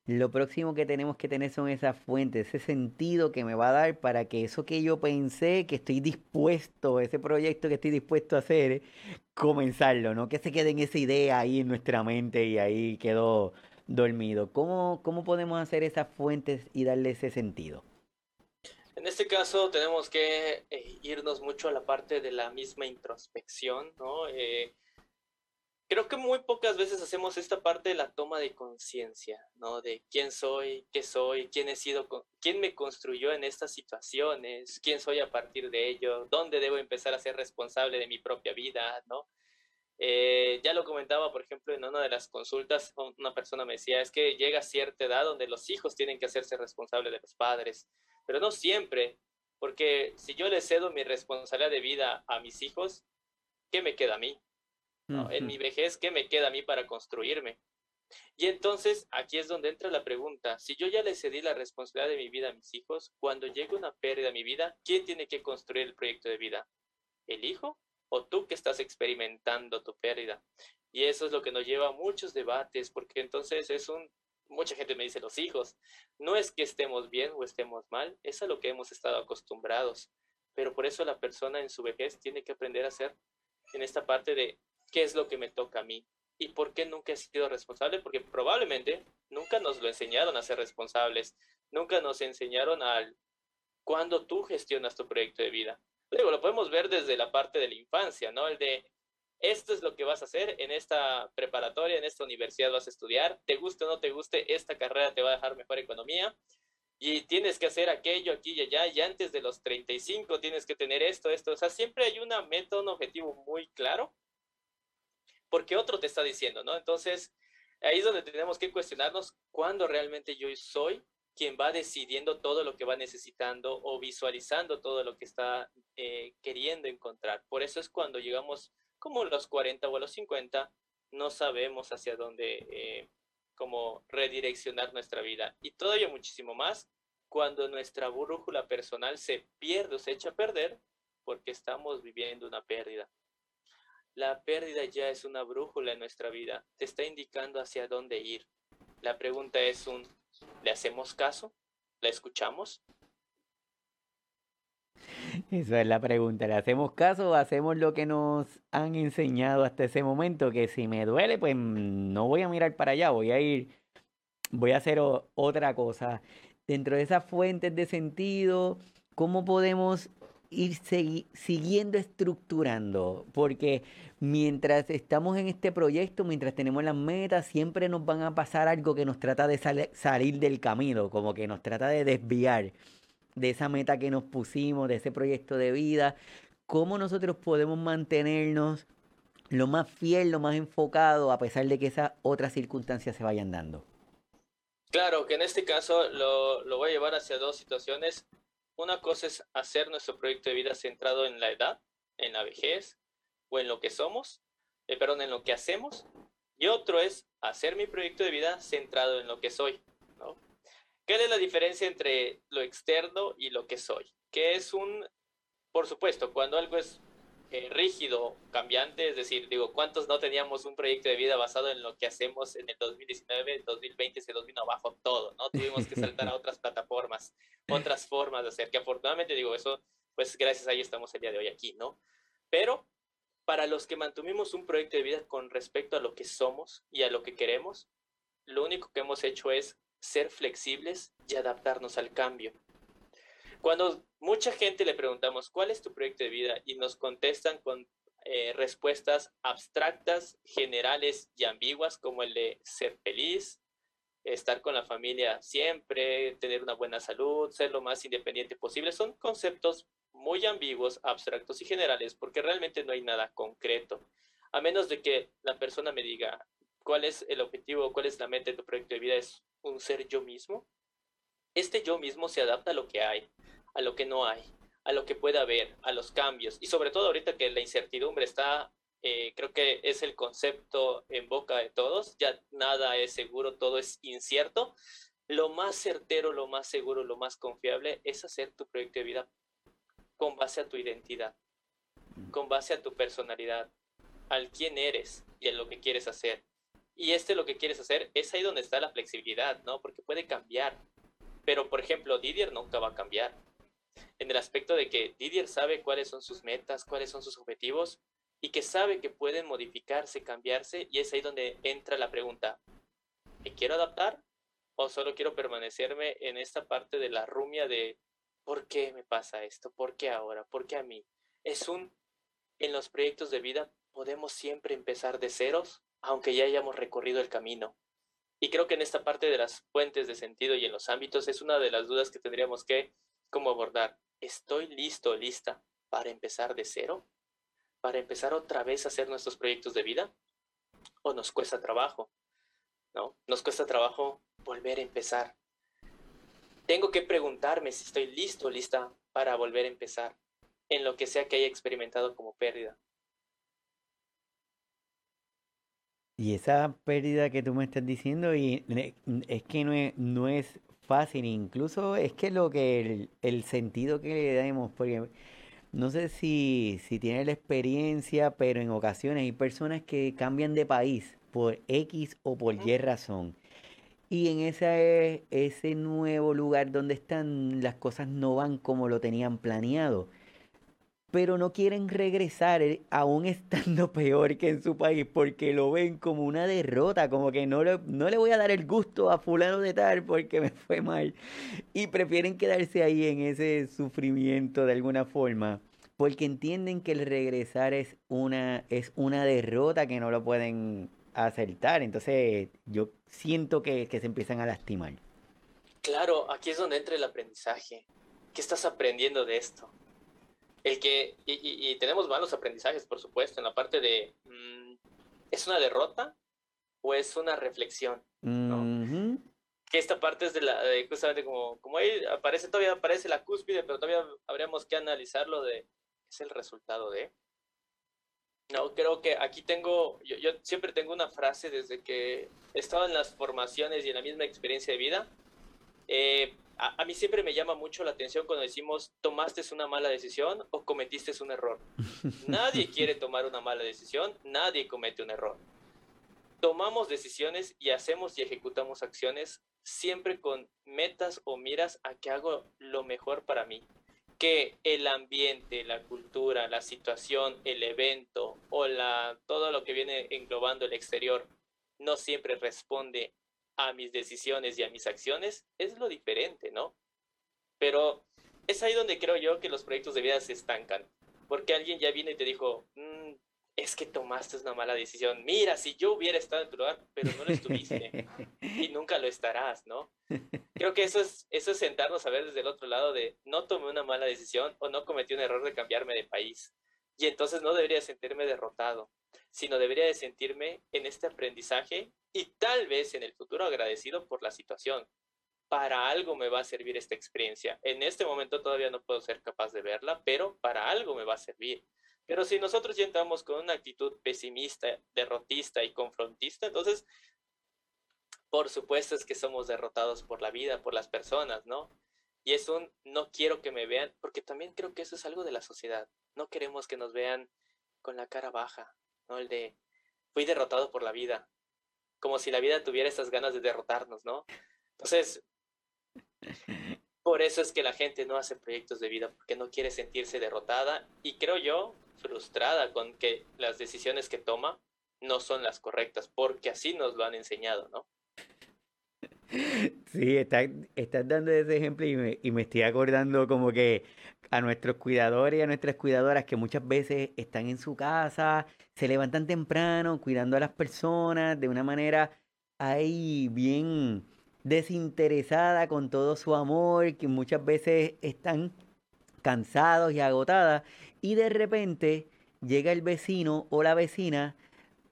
lo próximo que tenemos que tener son esas fuentes, ese sentido que me va a dar para que eso que yo pensé, que estoy dispuesto, ese proyecto que estoy dispuesto a hacer, comenzarlo, no que se quede en esa idea ahí en nuestra mente y ahí quedó dormido. ¿Cómo, cómo podemos hacer esas fuentes y darle ese sentido? En este caso tenemos que eh, irnos mucho a la parte de la misma introspección, ¿no? Eh, creo que muy pocas veces hacemos esta parte de la toma de conciencia, ¿no? De quién soy, qué soy, quién he sido, quién me construyó en estas situaciones, quién soy a partir de ello, dónde debo empezar a ser responsable de mi propia vida, ¿no? Eh, ya lo comentaba, por ejemplo, en una de las consultas, una persona me decía, es que llega cierta edad donde los hijos tienen que hacerse responsables de los padres pero no siempre, porque si yo le cedo mi responsabilidad de vida a mis hijos, ¿qué me queda a mí? En mi vejez, ¿qué me queda a mí para construirme? Y entonces aquí es donde entra la pregunta, si yo ya le cedí la responsabilidad de mi vida a mis hijos, cuando llegue una pérdida a mi vida, ¿quién tiene que construir el proyecto de vida? ¿El hijo o tú que estás experimentando tu pérdida? Y eso es lo que nos lleva a muchos debates, porque entonces es un, mucha gente me dice los hijos, no es que estemos bien o estemos mal, es a lo que hemos estado acostumbrados, pero por eso la persona en su vejez tiene que aprender a ser en esta parte de qué es lo que me toca a mí y por qué nunca he sido responsable, porque probablemente nunca nos lo enseñaron a ser responsables, nunca nos enseñaron al cuando tú gestionas tu proyecto de vida. Luego lo podemos ver desde la parte de la infancia, ¿no? El de esto es lo que vas a hacer en esta preparatoria, en esta universidad vas a estudiar, te guste o no te guste, esta carrera te va a dejar mejor economía y tienes que hacer aquello aquí y allá y antes de los 35 tienes que tener esto, esto, o sea, siempre hay una meta, un objetivo muy claro porque otro te está diciendo, ¿no? Entonces, ahí es donde tenemos que cuestionarnos cuándo realmente yo soy quien va decidiendo todo lo que va necesitando o visualizando todo lo que está eh, queriendo encontrar. Por eso es cuando llegamos como los 40 o a los 50, no sabemos hacia dónde, eh, cómo redireccionar nuestra vida. Y todavía muchísimo más cuando nuestra brújula personal se pierde o se echa a perder porque estamos viviendo una pérdida. La pérdida ya es una brújula en nuestra vida, te está indicando hacia dónde ir. La pregunta es un, ¿le hacemos caso? ¿La escuchamos? Esa es la pregunta. ¿Le hacemos caso o hacemos lo que nos han enseñado hasta ese momento? Que si me duele, pues no voy a mirar para allá, voy a ir, voy a hacer otra cosa. Dentro de esas fuentes de sentido, ¿cómo podemos ir siguiendo estructurando, porque mientras estamos en este proyecto, mientras tenemos las metas, siempre nos van a pasar algo que nos trata de salir del camino, como que nos trata de desviar de esa meta que nos pusimos, de ese proyecto de vida. ¿Cómo nosotros podemos mantenernos lo más fiel, lo más enfocado, a pesar de que esas otras circunstancias se vayan dando? Claro, que en este caso lo, lo voy a llevar hacia dos situaciones. Una cosa es hacer nuestro proyecto de vida centrado en la edad, en la vejez o en lo que somos, eh, perdón, en lo que hacemos. Y otro es hacer mi proyecto de vida centrado en lo que soy. ¿no? ¿Qué es la diferencia entre lo externo y lo que soy? Que es un, por supuesto, cuando algo es eh, rígido, cambiante, es decir, digo, ¿cuántos no teníamos un proyecto de vida basado en lo que hacemos en el 2019, el 2020 se nos vino abajo todo, ¿no? Tuvimos que saltar a otras plataformas, otras formas de hacer, que afortunadamente digo, eso, pues gracias a ello estamos el día de hoy aquí, ¿no? Pero para los que mantuvimos un proyecto de vida con respecto a lo que somos y a lo que queremos, lo único que hemos hecho es ser flexibles y adaptarnos al cambio. Cuando mucha gente le preguntamos, ¿cuál es tu proyecto de vida? Y nos contestan con eh, respuestas abstractas, generales y ambiguas, como el de ser feliz, estar con la familia siempre, tener una buena salud, ser lo más independiente posible. Son conceptos muy ambiguos, abstractos y generales, porque realmente no hay nada concreto. A menos de que la persona me diga cuál es el objetivo, cuál es la meta de tu proyecto de vida, es un ser yo mismo. Este yo mismo se adapta a lo que hay a lo que no hay, a lo que puede haber, a los cambios. Y sobre todo ahorita que la incertidumbre está, eh, creo que es el concepto en boca de todos, ya nada es seguro, todo es incierto. Lo más certero, lo más seguro, lo más confiable es hacer tu proyecto de vida con base a tu identidad, con base a tu personalidad, al quién eres y a lo que quieres hacer. Y este lo que quieres hacer es ahí donde está la flexibilidad, ¿no? Porque puede cambiar. Pero, por ejemplo, Didier nunca va a cambiar en el aspecto de que Didier sabe cuáles son sus metas, cuáles son sus objetivos y que sabe que pueden modificarse, cambiarse y es ahí donde entra la pregunta, ¿me quiero adaptar o solo quiero permanecerme en esta parte de la rumia de ¿por qué me pasa esto? ¿Por qué ahora? ¿Por qué a mí? Es un, en los proyectos de vida podemos siempre empezar de ceros, aunque ya hayamos recorrido el camino. Y creo que en esta parte de las fuentes de sentido y en los ámbitos es una de las dudas que tendríamos que cómo abordar. ¿Estoy listo, lista para empezar de cero? ¿Para empezar otra vez a hacer nuestros proyectos de vida? ¿O nos cuesta trabajo? ¿No? Nos cuesta trabajo volver a empezar. Tengo que preguntarme si estoy listo, lista para volver a empezar en lo que sea que haya experimentado como pérdida. Y esa pérdida que tú me estás diciendo, y es que no es, no es fácil, incluso es que lo que el, sentido que le damos, porque no sé si, si tienes la experiencia, pero en ocasiones hay personas que cambian de país por X o por Y razón. Y en ese, ese nuevo lugar donde están, las cosas no van como lo tenían planeado. Pero no quieren regresar eh, aún estando peor que en su país porque lo ven como una derrota, como que no le, no le voy a dar el gusto a fulano de tal porque me fue mal. Y prefieren quedarse ahí en ese sufrimiento de alguna forma porque entienden que el regresar es una, es una derrota que no lo pueden acertar. Entonces yo siento que, se empiezan a lastimar. Claro, aquí es donde entra el aprendizaje. ¿Qué estás aprendiendo de esto? El que, y, tenemos malos aprendizajes, por supuesto, en la parte de, mm, ¿es una derrota o es una reflexión? Que esta parte es de la, justamente como, como ahí aparece, todavía aparece la cúspide, pero todavía habríamos que analizarlo de, ¿es el resultado de? No, creo que aquí tengo, yo, siempre tengo una frase desde que he estado en las formaciones y en la misma experiencia de vida. Eh, a, mí siempre me llama mucho la atención cuando decimos tomaste una mala decisión o cometiste un error. nadie quiere tomar una mala decisión, nadie comete un error. Tomamos decisiones y hacemos y ejecutamos acciones siempre con metas o miras a que hago lo mejor para mí que el ambiente, la cultura, la situación, el evento o la, todo lo que viene englobando el exterior no siempre responde a mis decisiones y a mis acciones, es lo diferente, ¿no? Pero es ahí donde creo yo que los proyectos de vida se estancan, porque alguien ya viene y te dijo, mm, es que tomaste una mala decisión. Mira, si yo hubiera estado en tu lugar, pero no lo estuviste y nunca lo estarás, ¿no? Creo que eso es, eso es sentarnos a ver desde el otro lado de no tomé una mala decisión o no cometí un error de cambiarme de país. Y entonces no debería sentirme derrotado, sino debería de sentirme en este aprendizaje y tal vez en el futuro agradecido por la situación. Para algo me va a servir esta experiencia. En este momento todavía no puedo ser capaz de verla, pero para algo me va a servir. Pero si nosotros ya entramos con una actitud pesimista, derrotista y confrontista, entonces, por supuesto es que somos derrotados por la vida, por las personas, ¿no? Y es un no quiero que me vean, porque también creo que eso es algo de la sociedad. No queremos que nos vean con la cara baja, ¿no? El de fui derrotado por la vida, como si la vida tuviera esas ganas de derrotarnos, ¿no? Entonces, por eso es que la gente no hace proyectos de vida, porque no quiere sentirse derrotada y creo yo frustrada con que las decisiones que toma no son las correctas, porque así nos lo han enseñado, ¿no? Sí, estás, dando ese ejemplo y me, y me estoy acordando como que a nuestros cuidadores y a nuestras cuidadoras que muchas veces están en su casa, se levantan temprano cuidando a las personas de una manera ahí bien desinteresada con todo su amor, que muchas veces están cansados y agotadas y de repente llega el vecino o la vecina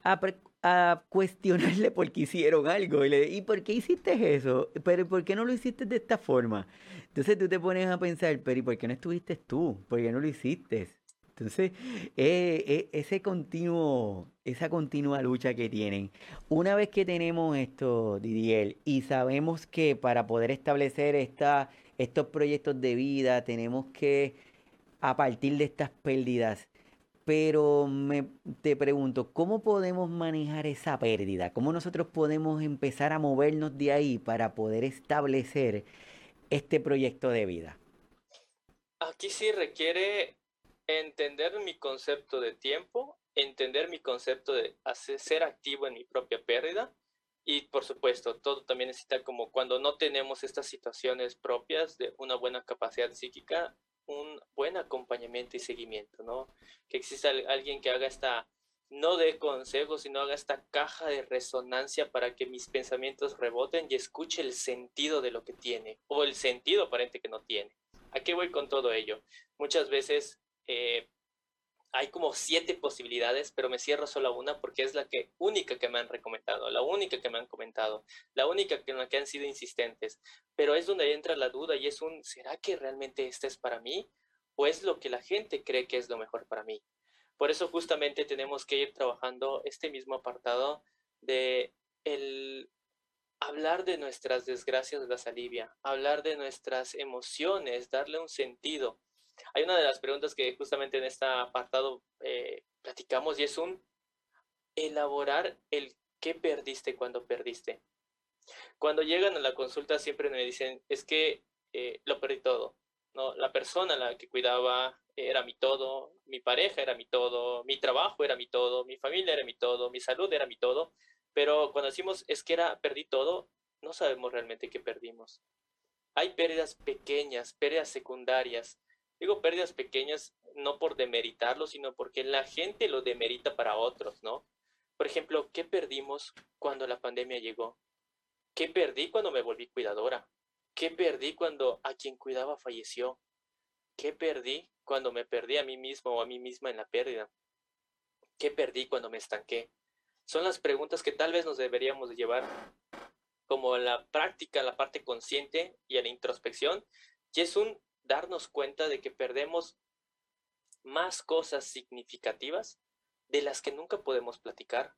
a, a cuestionarle por qué hicieron algo. Y, le, ¿Y por qué hiciste eso? ¿Pero por qué no lo hiciste de esta forma? Entonces tú te pones a pensar, pero ¿y por qué no estuviste tú? ¿Por qué no lo hiciste? Entonces, eh, eh, ese continuo, esa continua lucha que tienen. Una vez que tenemos esto, Didier, y sabemos que para poder establecer esta, estos proyectos de vida tenemos que a partir de estas pérdidas. Pero me, te pregunto, ¿cómo podemos manejar esa pérdida? ¿Cómo nosotros podemos empezar a movernos de ahí para poder establecer este proyecto de vida? Aquí sí requiere entender mi concepto de tiempo, entender mi concepto de ser activo en mi propia pérdida y por supuesto, todo también necesita como cuando no tenemos estas situaciones propias de una buena capacidad psíquica, un buen acompañamiento y seguimiento, ¿no? Que exista alguien que haga esta, no de consejos, sino haga esta caja de resonancia para que mis pensamientos reboten y escuche el sentido de lo que tiene o el sentido aparente que no tiene. ¿A qué voy con todo ello? Muchas veces eh, hay como siete posibilidades, pero me cierro solo a una porque es la que única que me han recomendado, la única que me han comentado, la única en la que han sido insistentes. Pero es donde entra la duda y es un, ¿será que realmente esta es para mí? ¿O es lo que la gente cree que es lo mejor para mí? Por eso justamente tenemos que ir trabajando este mismo apartado de el hablar de nuestras desgracias las alivia, hablar de nuestras emociones, darle un sentido Hay una de las preguntas que justamente en este apartado eh, platicamos y es un elaborar el qué perdiste cuando perdiste. Cuando llegan a la consulta siempre me dicen, es que eh, lo perdí todo. ¿no? La persona a la que cuidaba era mi todo, mi pareja era mi todo, mi trabajo era mi todo, mi familia era mi todo, mi salud era mi todo. Pero cuando decimos es que era perdí todo, no sabemos realmente qué perdimos. Hay pérdidas pequeñas, pérdidas secundarias. Digo pérdidas pequeñas no por demeritarlo, sino porque la gente lo demerita para otros, ¿no? Por ejemplo, ¿qué perdimos cuando la pandemia llegó? ¿Qué perdí cuando me volví cuidadora? ¿Qué perdí cuando a quien cuidaba falleció? ¿Qué perdí cuando me perdí a mí mismo o a mí misma en la pérdida? ¿Qué perdí cuando me estanqué? Son las preguntas que tal vez nos deberíamos llevar como a la práctica, a la parte consciente y a la introspección, y es un darnos cuenta de que perdemos más cosas significativas de las que nunca podemos platicar,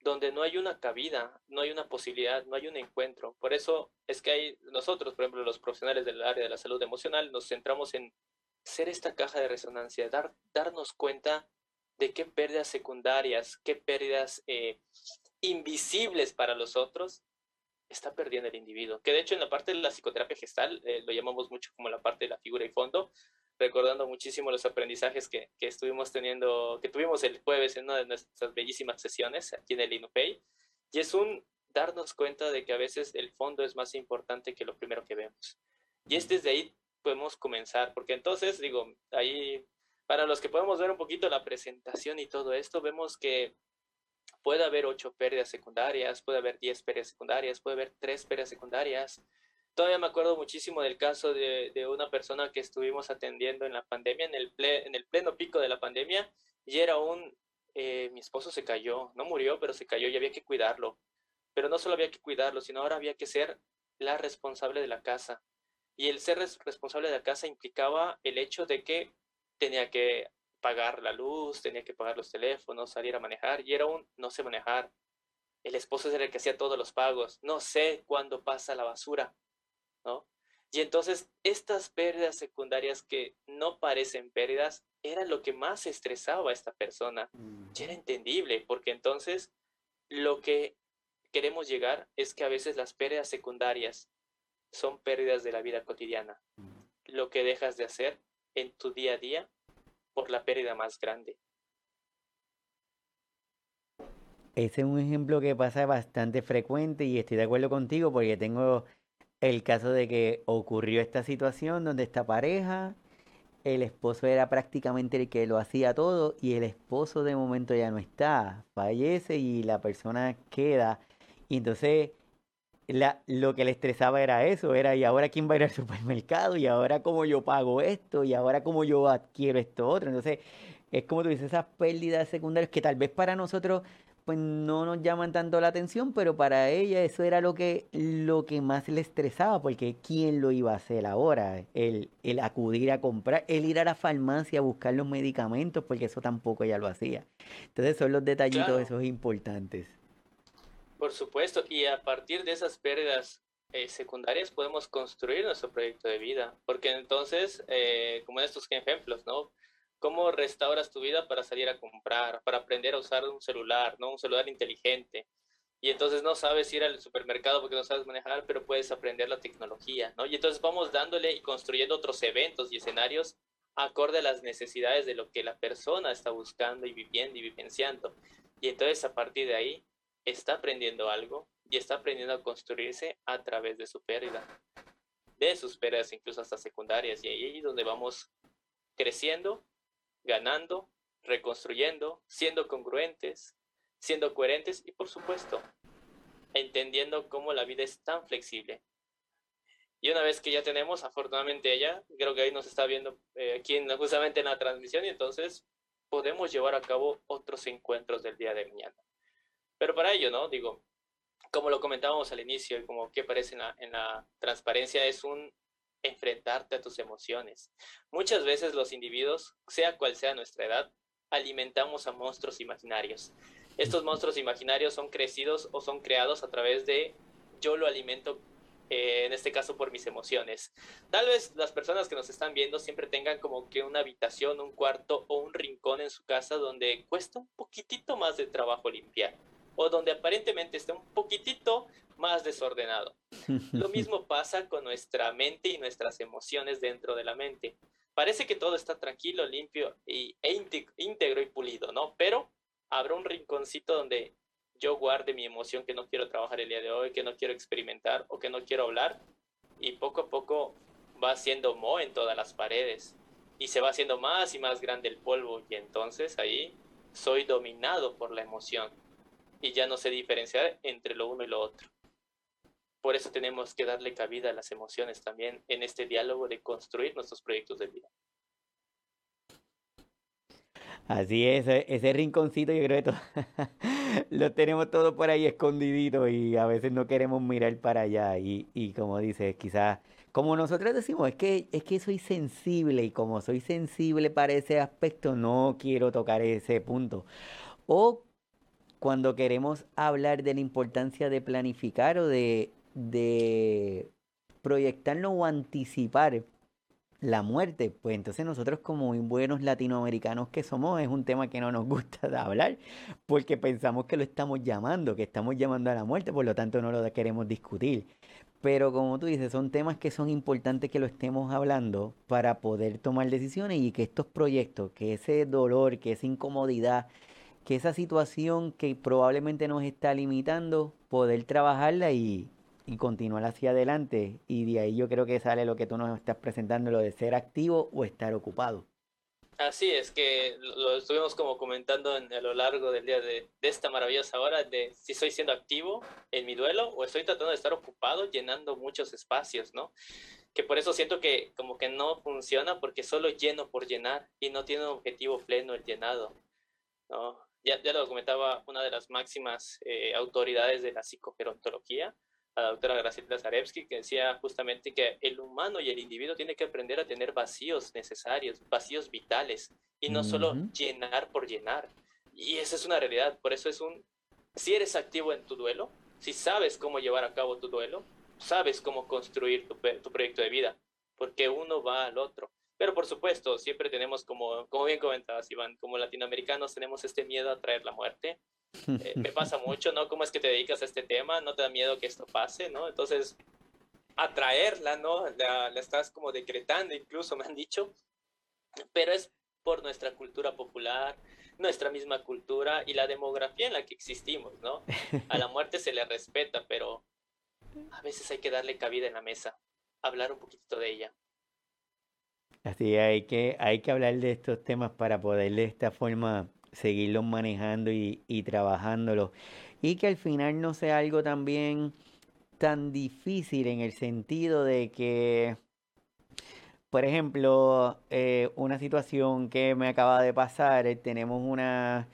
donde no hay una cabida, no hay una posibilidad, no hay un encuentro. Por eso es que hay nosotros, por ejemplo, los profesionales del área de la salud emocional, nos centramos en ser esta caja de resonancia, dar, darnos cuenta de qué pérdidas secundarias, qué pérdidas eh, invisibles para los otros está perdiendo el individuo. Que de hecho en la parte de la psicoterapia gestal eh, lo llamamos mucho como la parte de la figura y fondo, recordando muchísimo los aprendizajes que, que, estuvimos teniendo, que tuvimos el jueves en una de nuestras bellísimas sesiones aquí en el INUPEI. Y es un darnos cuenta de que a veces el fondo es más importante que lo primero que vemos. Y es desde ahí podemos comenzar, porque entonces, digo, ahí, para los que podemos ver un poquito la presentación y todo esto, vemos que puede haber ocho pérdidas secundarias, puede haber diez pérdidas secundarias, puede haber tres pérdidas secundarias. Todavía me acuerdo muchísimo del caso de, de una persona que estuvimos atendiendo en la pandemia, en el, en el pleno pico de la pandemia, y era un, eh, mi esposo se cayó, no murió, pero se cayó y había que cuidarlo. Pero no solo había que cuidarlo, sino ahora había que ser la responsable de la casa. Y el ser responsable de la casa implicaba el hecho de que tenía que pagar la luz, tenía que pagar los teléfonos, salir a manejar, y era un no sé manejar. El esposo era el que hacía todos los pagos, no sé cuándo pasa la basura, ¿no? Y entonces estas pérdidas secundarias que no parecen pérdidas, era lo que más estresaba a esta persona. Y era entendible, porque entonces lo que queremos llegar es que a veces las pérdidas secundarias son pérdidas de la vida cotidiana. Lo que dejas de hacer en tu día a día por la pérdida más grande. Ese es un ejemplo que pasa bastante frecuente y estoy de acuerdo contigo porque tengo el caso de que ocurrió esta situación donde esta pareja, el esposo era prácticamente el que lo hacía todo y el esposo de momento ya no está, fallece y la persona queda. Y entonces la, lo que le estresaba era eso, era y ahora quién va a ir al supermercado y ahora cómo yo pago esto y ahora cómo yo adquiero esto otro. Entonces, es como tú dices, esas pérdidas secundarias que tal vez para nosotros pues no nos llaman tanto la atención, pero para ella eso era lo que, lo que más le estresaba, porque ¿quién lo iba a hacer ahora? El, el acudir a comprar, el ir a la farmacia a buscar los medicamentos, porque eso tampoco ella lo hacía. Entonces son los detallitos esos importantes. Por supuesto, y a partir de esas pérdidas eh, secundarias podemos construir nuestro proyecto de vida, porque entonces, eh, como en estos ejemplos, ¿no? ¿Cómo restauras tu vida para salir a comprar, para aprender a usar un celular, ¿no? Un celular inteligente. Y entonces no sabes ir al supermercado porque no sabes manejar, pero puedes aprender la tecnología, ¿no? Y entonces vamos dándole y construyendo otros eventos y escenarios acorde a las necesidades de lo que la persona está buscando y viviendo y vivenciando. Y entonces a partir de ahí está aprendiendo algo y está aprendiendo a construirse a través de su pérdida, de sus pérdidas incluso hasta secundarias. Y ahí es donde vamos creciendo, ganando, reconstruyendo, siendo congruentes, siendo coherentes y por supuesto, entendiendo cómo la vida es tan flexible. Y una vez que ya tenemos, afortunadamente ella, creo que ahí nos está viendo eh, aquí en, justamente en la transmisión y entonces podemos llevar a cabo otros encuentros del día de mañana. Pero para ello, ¿no? Digo, como lo comentábamos al inicio y como que aparece en la, en la transparencia, es un enfrentarte a tus emociones. Muchas veces los individuos, sea cual sea nuestra edad, alimentamos a monstruos imaginarios. Estos monstruos imaginarios son crecidos o son creados a través de yo lo alimento eh, en este caso por mis emociones. Tal vez las personas que nos están viendo siempre tengan como que una habitación, un cuarto o un rincón en su casa donde cuesta un poquitito más de trabajo limpiar o donde aparentemente está un poquitito más desordenado. Lo mismo pasa con nuestra mente y nuestras emociones dentro de la mente. Parece que todo está tranquilo, limpio y, e íntegro y pulido, ¿no? Pero habrá un rinconcito donde yo guarde mi emoción que no quiero trabajar el día de hoy, que no quiero experimentar o que no quiero hablar. Y poco a poco va haciendo mo en todas las paredes. Y se va haciendo más y más grande el polvo. Y entonces ahí soy dominado por la emoción. Y ya no sé diferenciar entre lo uno y lo otro. Por eso tenemos que darle cabida a las emociones también en este diálogo de construir nuestros proyectos de vida. Así es, e, ese rinconcito yo creo que lo tenemos todo por ahí escondidito y a veces no queremos mirar para allá y, y como dices, quizás, como nosotros decimos, es que, es que soy sensible y como soy sensible para ese aspecto, no quiero tocar ese punto. O cuando queremos hablar de la importancia de planificar o de, de proyectarnos o anticipar la muerte, pues entonces nosotros como buenos latinoamericanos que somos es un tema que no nos gusta de hablar porque pensamos que lo estamos llamando, que estamos llamando a la muerte, por lo tanto no lo queremos discutir. Pero como tú dices, son temas que son importantes que lo estemos hablando para poder tomar decisiones y que estos proyectos, que ese dolor, que esa incomodidad, que esa situación que probablemente nos está limitando, poder trabajarla y, y continuar hacia adelante. Y de ahí yo creo que sale lo que tú nos estás presentando, lo de ser activo o estar ocupado. Así es que lo estuvimos como comentando en, a lo largo del día de, de, esta maravillosa hora de si estoy siendo activo en mi duelo o estoy tratando de estar ocupado llenando muchos espacios, ¿no? Que por eso siento que como que no funciona porque solo lleno por llenar y no tiene un objetivo pleno el llenado, ¿no? Ya, ya lo comentaba una de las máximas eh, autoridades de la psicogerontología, la doctora Graciela Zarevsky, que decía justamente que el humano y el individuo tiene que aprender a tener vacíos necesarios, vacíos vitales, y no solo llenar por llenar. Y esa es una realidad, por eso es un, si eres activo en tu duelo, si sabes cómo llevar a cabo tu duelo, sabes cómo construir tu, tu proyecto de vida, porque uno va al otro. Pero por supuesto, siempre tenemos, como, como bien comentabas, Iván, como latinoamericanos tenemos este miedo a traer la muerte, eh, me pasa mucho, ¿no? ¿Cómo es que te dedicas a este tema? ¿No te da miedo que esto pase, ¿no? Entonces, atraerla, ¿no? La, la estás como decretando, incluso me han dicho, pero es por nuestra cultura popular, nuestra misma cultura y la demografía en la que existimos, ¿no? A la muerte se le respeta, pero a veces hay que darle cabida en la mesa, hablar un poquito de ella. Así hay que, hay que hablar de estos temas para poder de esta forma seguirlos manejando y, y trabajándolos. Y que al final no sea algo también tan difícil en el sentido de que, por ejemplo, eh, una situación que me acaba de pasar, eh, tenemos una,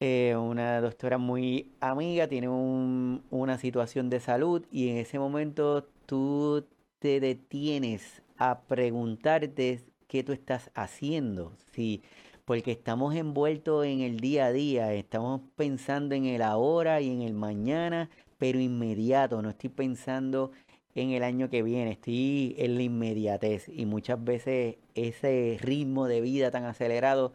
eh, una doctora muy amiga, tiene un, una situación de salud y en ese momento tú te detienes a preguntarte qué tú estás haciendo. Si porque estamos envueltos en el día a día, estamos pensando en el ahora y en el mañana, pero inmediato, no estoy pensando en el año que viene, estoy en la inmediatez y muchas veces ese ritmo de vida tan acelerado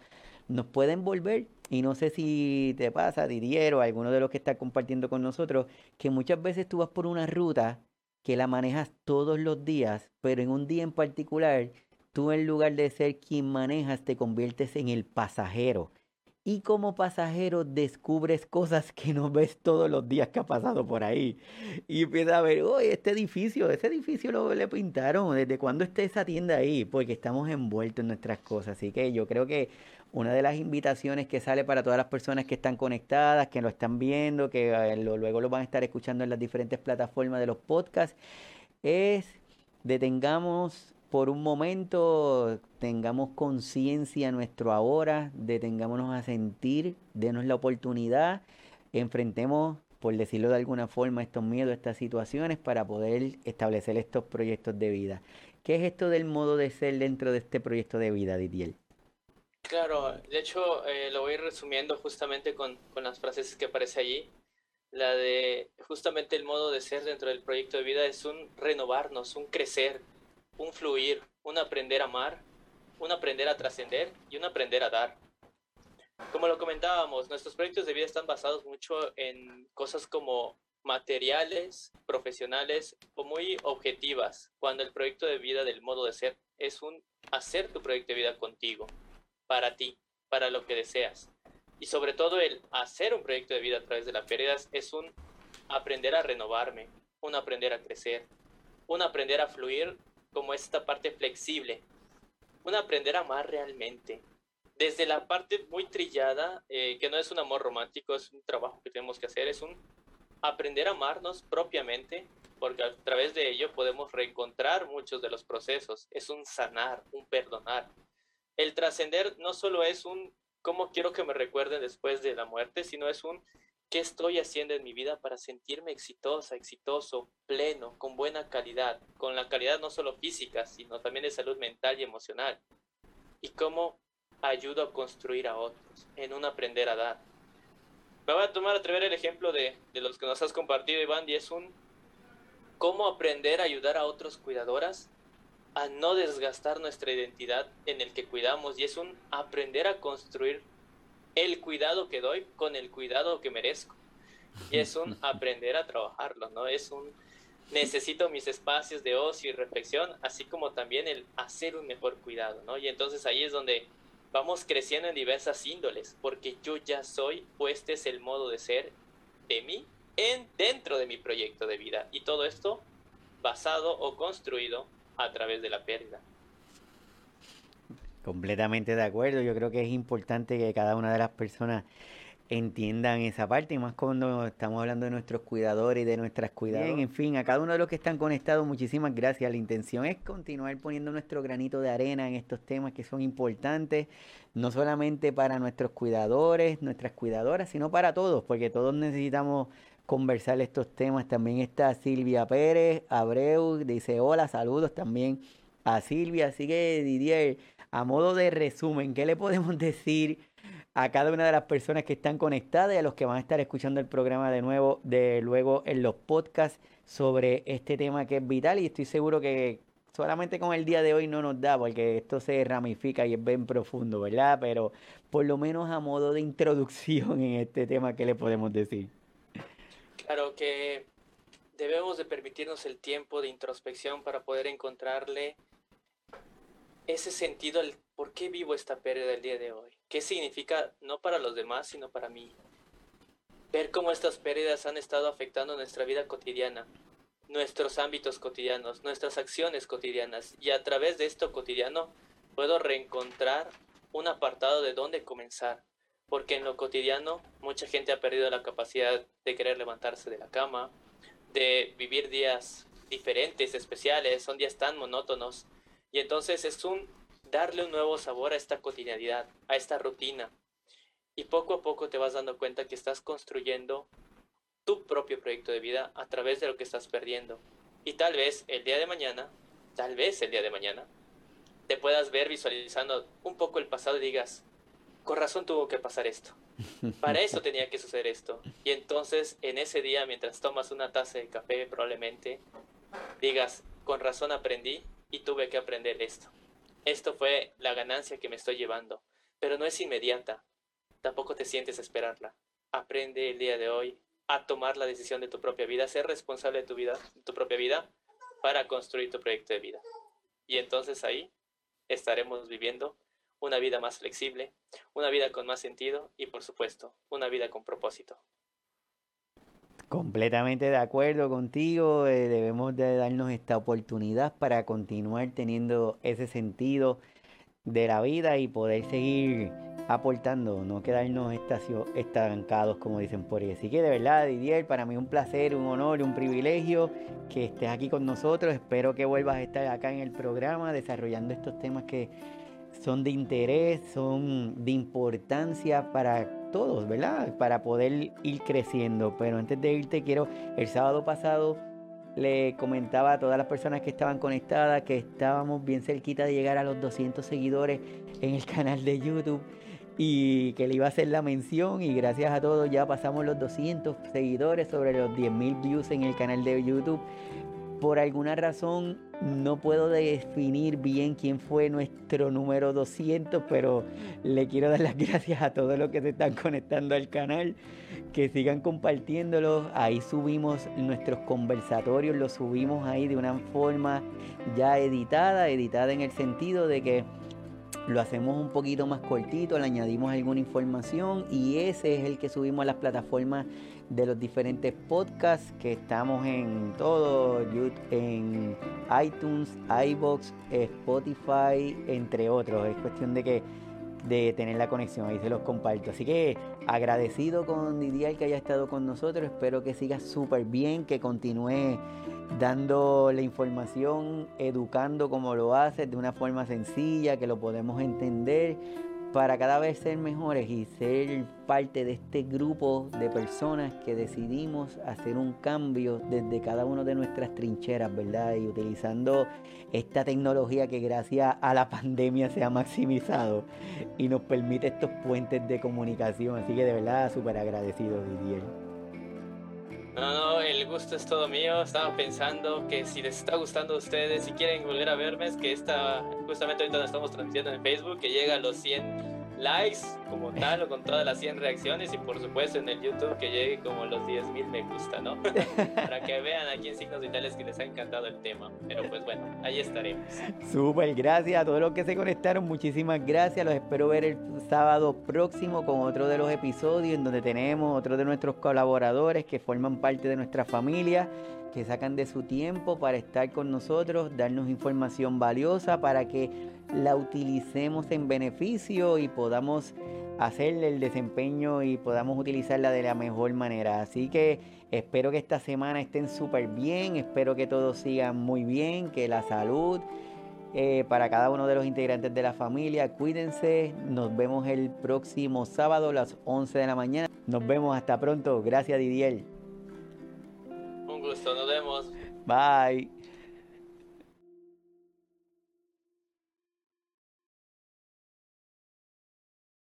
nos puede envolver y no sé si te pasa, Didier o alguno de los que está compartiendo con nosotros, que muchas veces tú vas por una ruta que la manejas todos los días, pero en un día en particular tú en lugar de ser quien manejas, te conviertes en el pasajero. Y como pasajero descubres cosas que no ves todos los días que ha pasado por ahí. Y empiezas a ver, oye, este edificio, ese edificio lo le pintaron. ¿Desde cuándo está esa tienda ahí? Porque estamos envueltos en nuestras cosas. Así que yo creo que una de las invitaciones que sale para todas las personas que están conectadas, que lo están viendo, que eh, luego lo van a estar escuchando en las diferentes plataformas de los podcasts, es detengamos por un momento tengamos conciencia nuestro ahora, detengámonos a sentir, denos la oportunidad, enfrentemos, por decirlo de alguna forma, estos miedos, estas situaciones para poder establecer estos proyectos de vida. ¿Qué es esto del modo de ser dentro de este proyecto de vida, Didier? Claro, de hecho eh, lo voy resumiendo justamente con, con, las frases que aparece allí. la de justamente el modo de ser dentro del proyecto de vida es un renovarnos, un crecer, un fluir, un aprender a amar, un aprender a trascender y un aprender a dar. Como lo comentábamos, nuestros proyectos de vida están basados mucho en cosas como materiales, profesionales o muy objetivas, cuando el proyecto de vida del modo de ser es un hacer tu proyecto de vida contigo, para ti, para lo que deseas. Y sobre todo el hacer un proyecto de vida a través de las pérdidas es un aprender a renovarme, un aprender a crecer, un aprender a fluir como esta parte flexible, un aprender a amar realmente. Desde la parte muy trillada, eh, que no es un amor romántico, es un trabajo que tenemos que hacer, es un aprender a amarnos propiamente, porque a través de ello podemos reencontrar muchos de los procesos. Es un sanar, un perdonar. El trascender no solo es un cómo quiero que me recuerden después de la muerte, sino es un qué estoy haciendo en mi vida para sentirme exitosa, exitoso, pleno, con buena calidad, con la calidad no solo física, sino también de salud mental y emocional. Y cómo ayudo a construir a otros, en un aprender a dar. Me voy a tomar a atrever el ejemplo de, de los que nos has compartido, Iván, y es un cómo aprender a ayudar a otros cuidadoras a no desgastar nuestra identidad en el que cuidamos y es un aprender a construir el cuidado que doy con el cuidado que merezco. Y es un aprender a trabajarlo, ¿no? Es un necesito mis espacios de ocio y reflexión, así como también el hacer un mejor cuidado, ¿no? Y entonces ahí es donde vamos creciendo en diversas índoles, porque yo ya soy, pues este es el modo de ser de mí en dentro de mi proyecto de vida y todo esto basado o construido a través de la pérdida. Completamente de acuerdo. Yo creo que es importante que cada una de las personas entiendan esa parte, y más cuando estamos hablando de nuestros cuidadores y de nuestras cuidadoras. en fin, a cada uno de los que están conectados, muchísimas gracias. La intención es continuar poniendo nuestro granito de arena en estos temas que son importantes, no solamente para nuestros cuidadores, nuestras cuidadoras, sino para todos, porque todos necesitamos conversar estos temas. También está Silvia Pérez, Abreu, dice hola, saludos también a Silvia. Así que Didier, a modo de resumen, ¿qué le podemos decir a cada una de las personas que están conectadas y a los que van a estar escuchando el programa de nuevo, de luego en los podcasts sobre este tema que es vital? Y estoy seguro que solamente con el día de hoy no nos da, porque esto se ramifica y es bien profundo, ¿verdad? Pero por lo menos a modo de introducción en este tema, ¿qué le podemos decir? Claro que debemos de permitirnos el tiempo de introspección para poder encontrarle ese sentido al por qué vivo esta pérdida del día de hoy. ¿Qué significa no para los demás, sino para mí? Ver cómo estas pérdidas han estado afectando nuestra vida cotidiana, nuestros ámbitos cotidianos, nuestras acciones cotidianas. Y a través de esto cotidiano puedo reencontrar un apartado de dónde comenzar, porque en lo cotidiano mucha gente ha perdido la capacidad de querer levantarse de la cama, de vivir días diferentes, especiales, son días tan monótonos. Y entonces es un darle un nuevo sabor a esta cotidianidad, a esta rutina. Y poco a poco te vas dando cuenta que estás construyendo tu propio proyecto de vida a través de lo que estás perdiendo. Y tal vez el día de mañana, tal vez el día de mañana, te puedas ver visualizando un poco el pasado y digas, con razón tuvo que pasar esto. Para eso tenía que suceder esto. Y entonces en ese día, mientras tomas una taza de café, probablemente digas, con razón aprendí y tuve que aprender esto. Esto fue la ganancia que me estoy llevando, pero no es inmediata. Tampoco te sientes a esperarla. Aprende el día de hoy a tomar la decisión de tu propia vida, ser responsable de tu vida, de tu propia vida, para construir tu proyecto de vida. Y entonces ahí estaremos viviendo una vida más flexible, una vida con más sentido y por supuesto, una vida con propósito. Completamente de acuerdo contigo, eh, debemos de darnos esta oportunidad para continuar teniendo ese sentido de la vida y poder seguir aportando, no quedarnos estancados como dicen por ahí. Así que de verdad, Didier, para mí un placer, un honor, un privilegio que estés aquí con nosotros. Espero que vuelvas a estar acá en el programa desarrollando estos temas que son de interés, son de importancia para todos, ¿verdad? Para poder ir creciendo. Pero antes de irte, quiero, el sábado pasado le comentaba a todas las personas que estaban conectadas que estábamos bien cerquita de llegar a los 200 seguidores en el canal de YouTube. y que le iba a hacer la mención y gracias a todos ya pasamos los 200 seguidores sobre los 10.000 views en el canal de YouTube. Por alguna razón no puedo definir bien quién fue nuestro número 200, pero le quiero dar las gracias a todos los que se están conectando al canal, que sigan compartiéndolo. Ahí subimos nuestros conversatorios, los subimos ahí de una forma ya editada, editada en el sentido de que lo hacemos un poquito más cortito, le añadimos alguna información y ese es el que subimos a las plataformas de los diferentes podcasts que estamos en todo, en iTunes, iBox, Spotify, entre otros. Es cuestión de que de tener la conexión, ahí se los comparto. Así que agradecido con Didier que haya estado con nosotros, espero que siga súper bien, que continúe dando la información, educando como lo hace, de una forma sencilla, que lo podemos entender para cada vez ser mejores y ser parte de este grupo de personas que decidimos hacer un cambio desde cada una de nuestras trincheras, ¿verdad? Y utilizando esta tecnología que gracias a la pandemia se ha maximizado y nos permite estos puentes de comunicación. Así que de verdad súper agradecido, Didier. No, no, el gusto es todo mío. Estaba pensando que si les está gustando a ustedes, si quieren volver a verme, es que esta, justamente ahorita nos estamos transmitiendo en Facebook, que llega a los 100 likes como tal o con todas las 100 reacciones y por supuesto en el YouTube que llegue como los 10.000 me gusta, ¿no? Para que vean aquí en Signos Vitales que les ha encantado el tema. Pero pues bueno, ahí estaremos. Súper, gracias a todos los que se conectaron, muchísimas gracias. Los espero ver el sábado próximo con otro de los episodios en donde tenemos otro de nuestros colaboradores que forman parte de nuestra familia que sacan de su tiempo para estar con nosotros, darnos información valiosa para que la utilicemos en beneficio y podamos hacerle el desempeño y podamos utilizarla de la mejor manera. Así que espero que esta semana estén súper bien, espero que todos sigan muy bien, que la salud eh, para cada uno de los integrantes de la familia, cuídense, nos vemos el próximo sábado a las 11 de la mañana. Nos vemos hasta pronto, gracias Didier. Un gusto, nos vemos. Bye.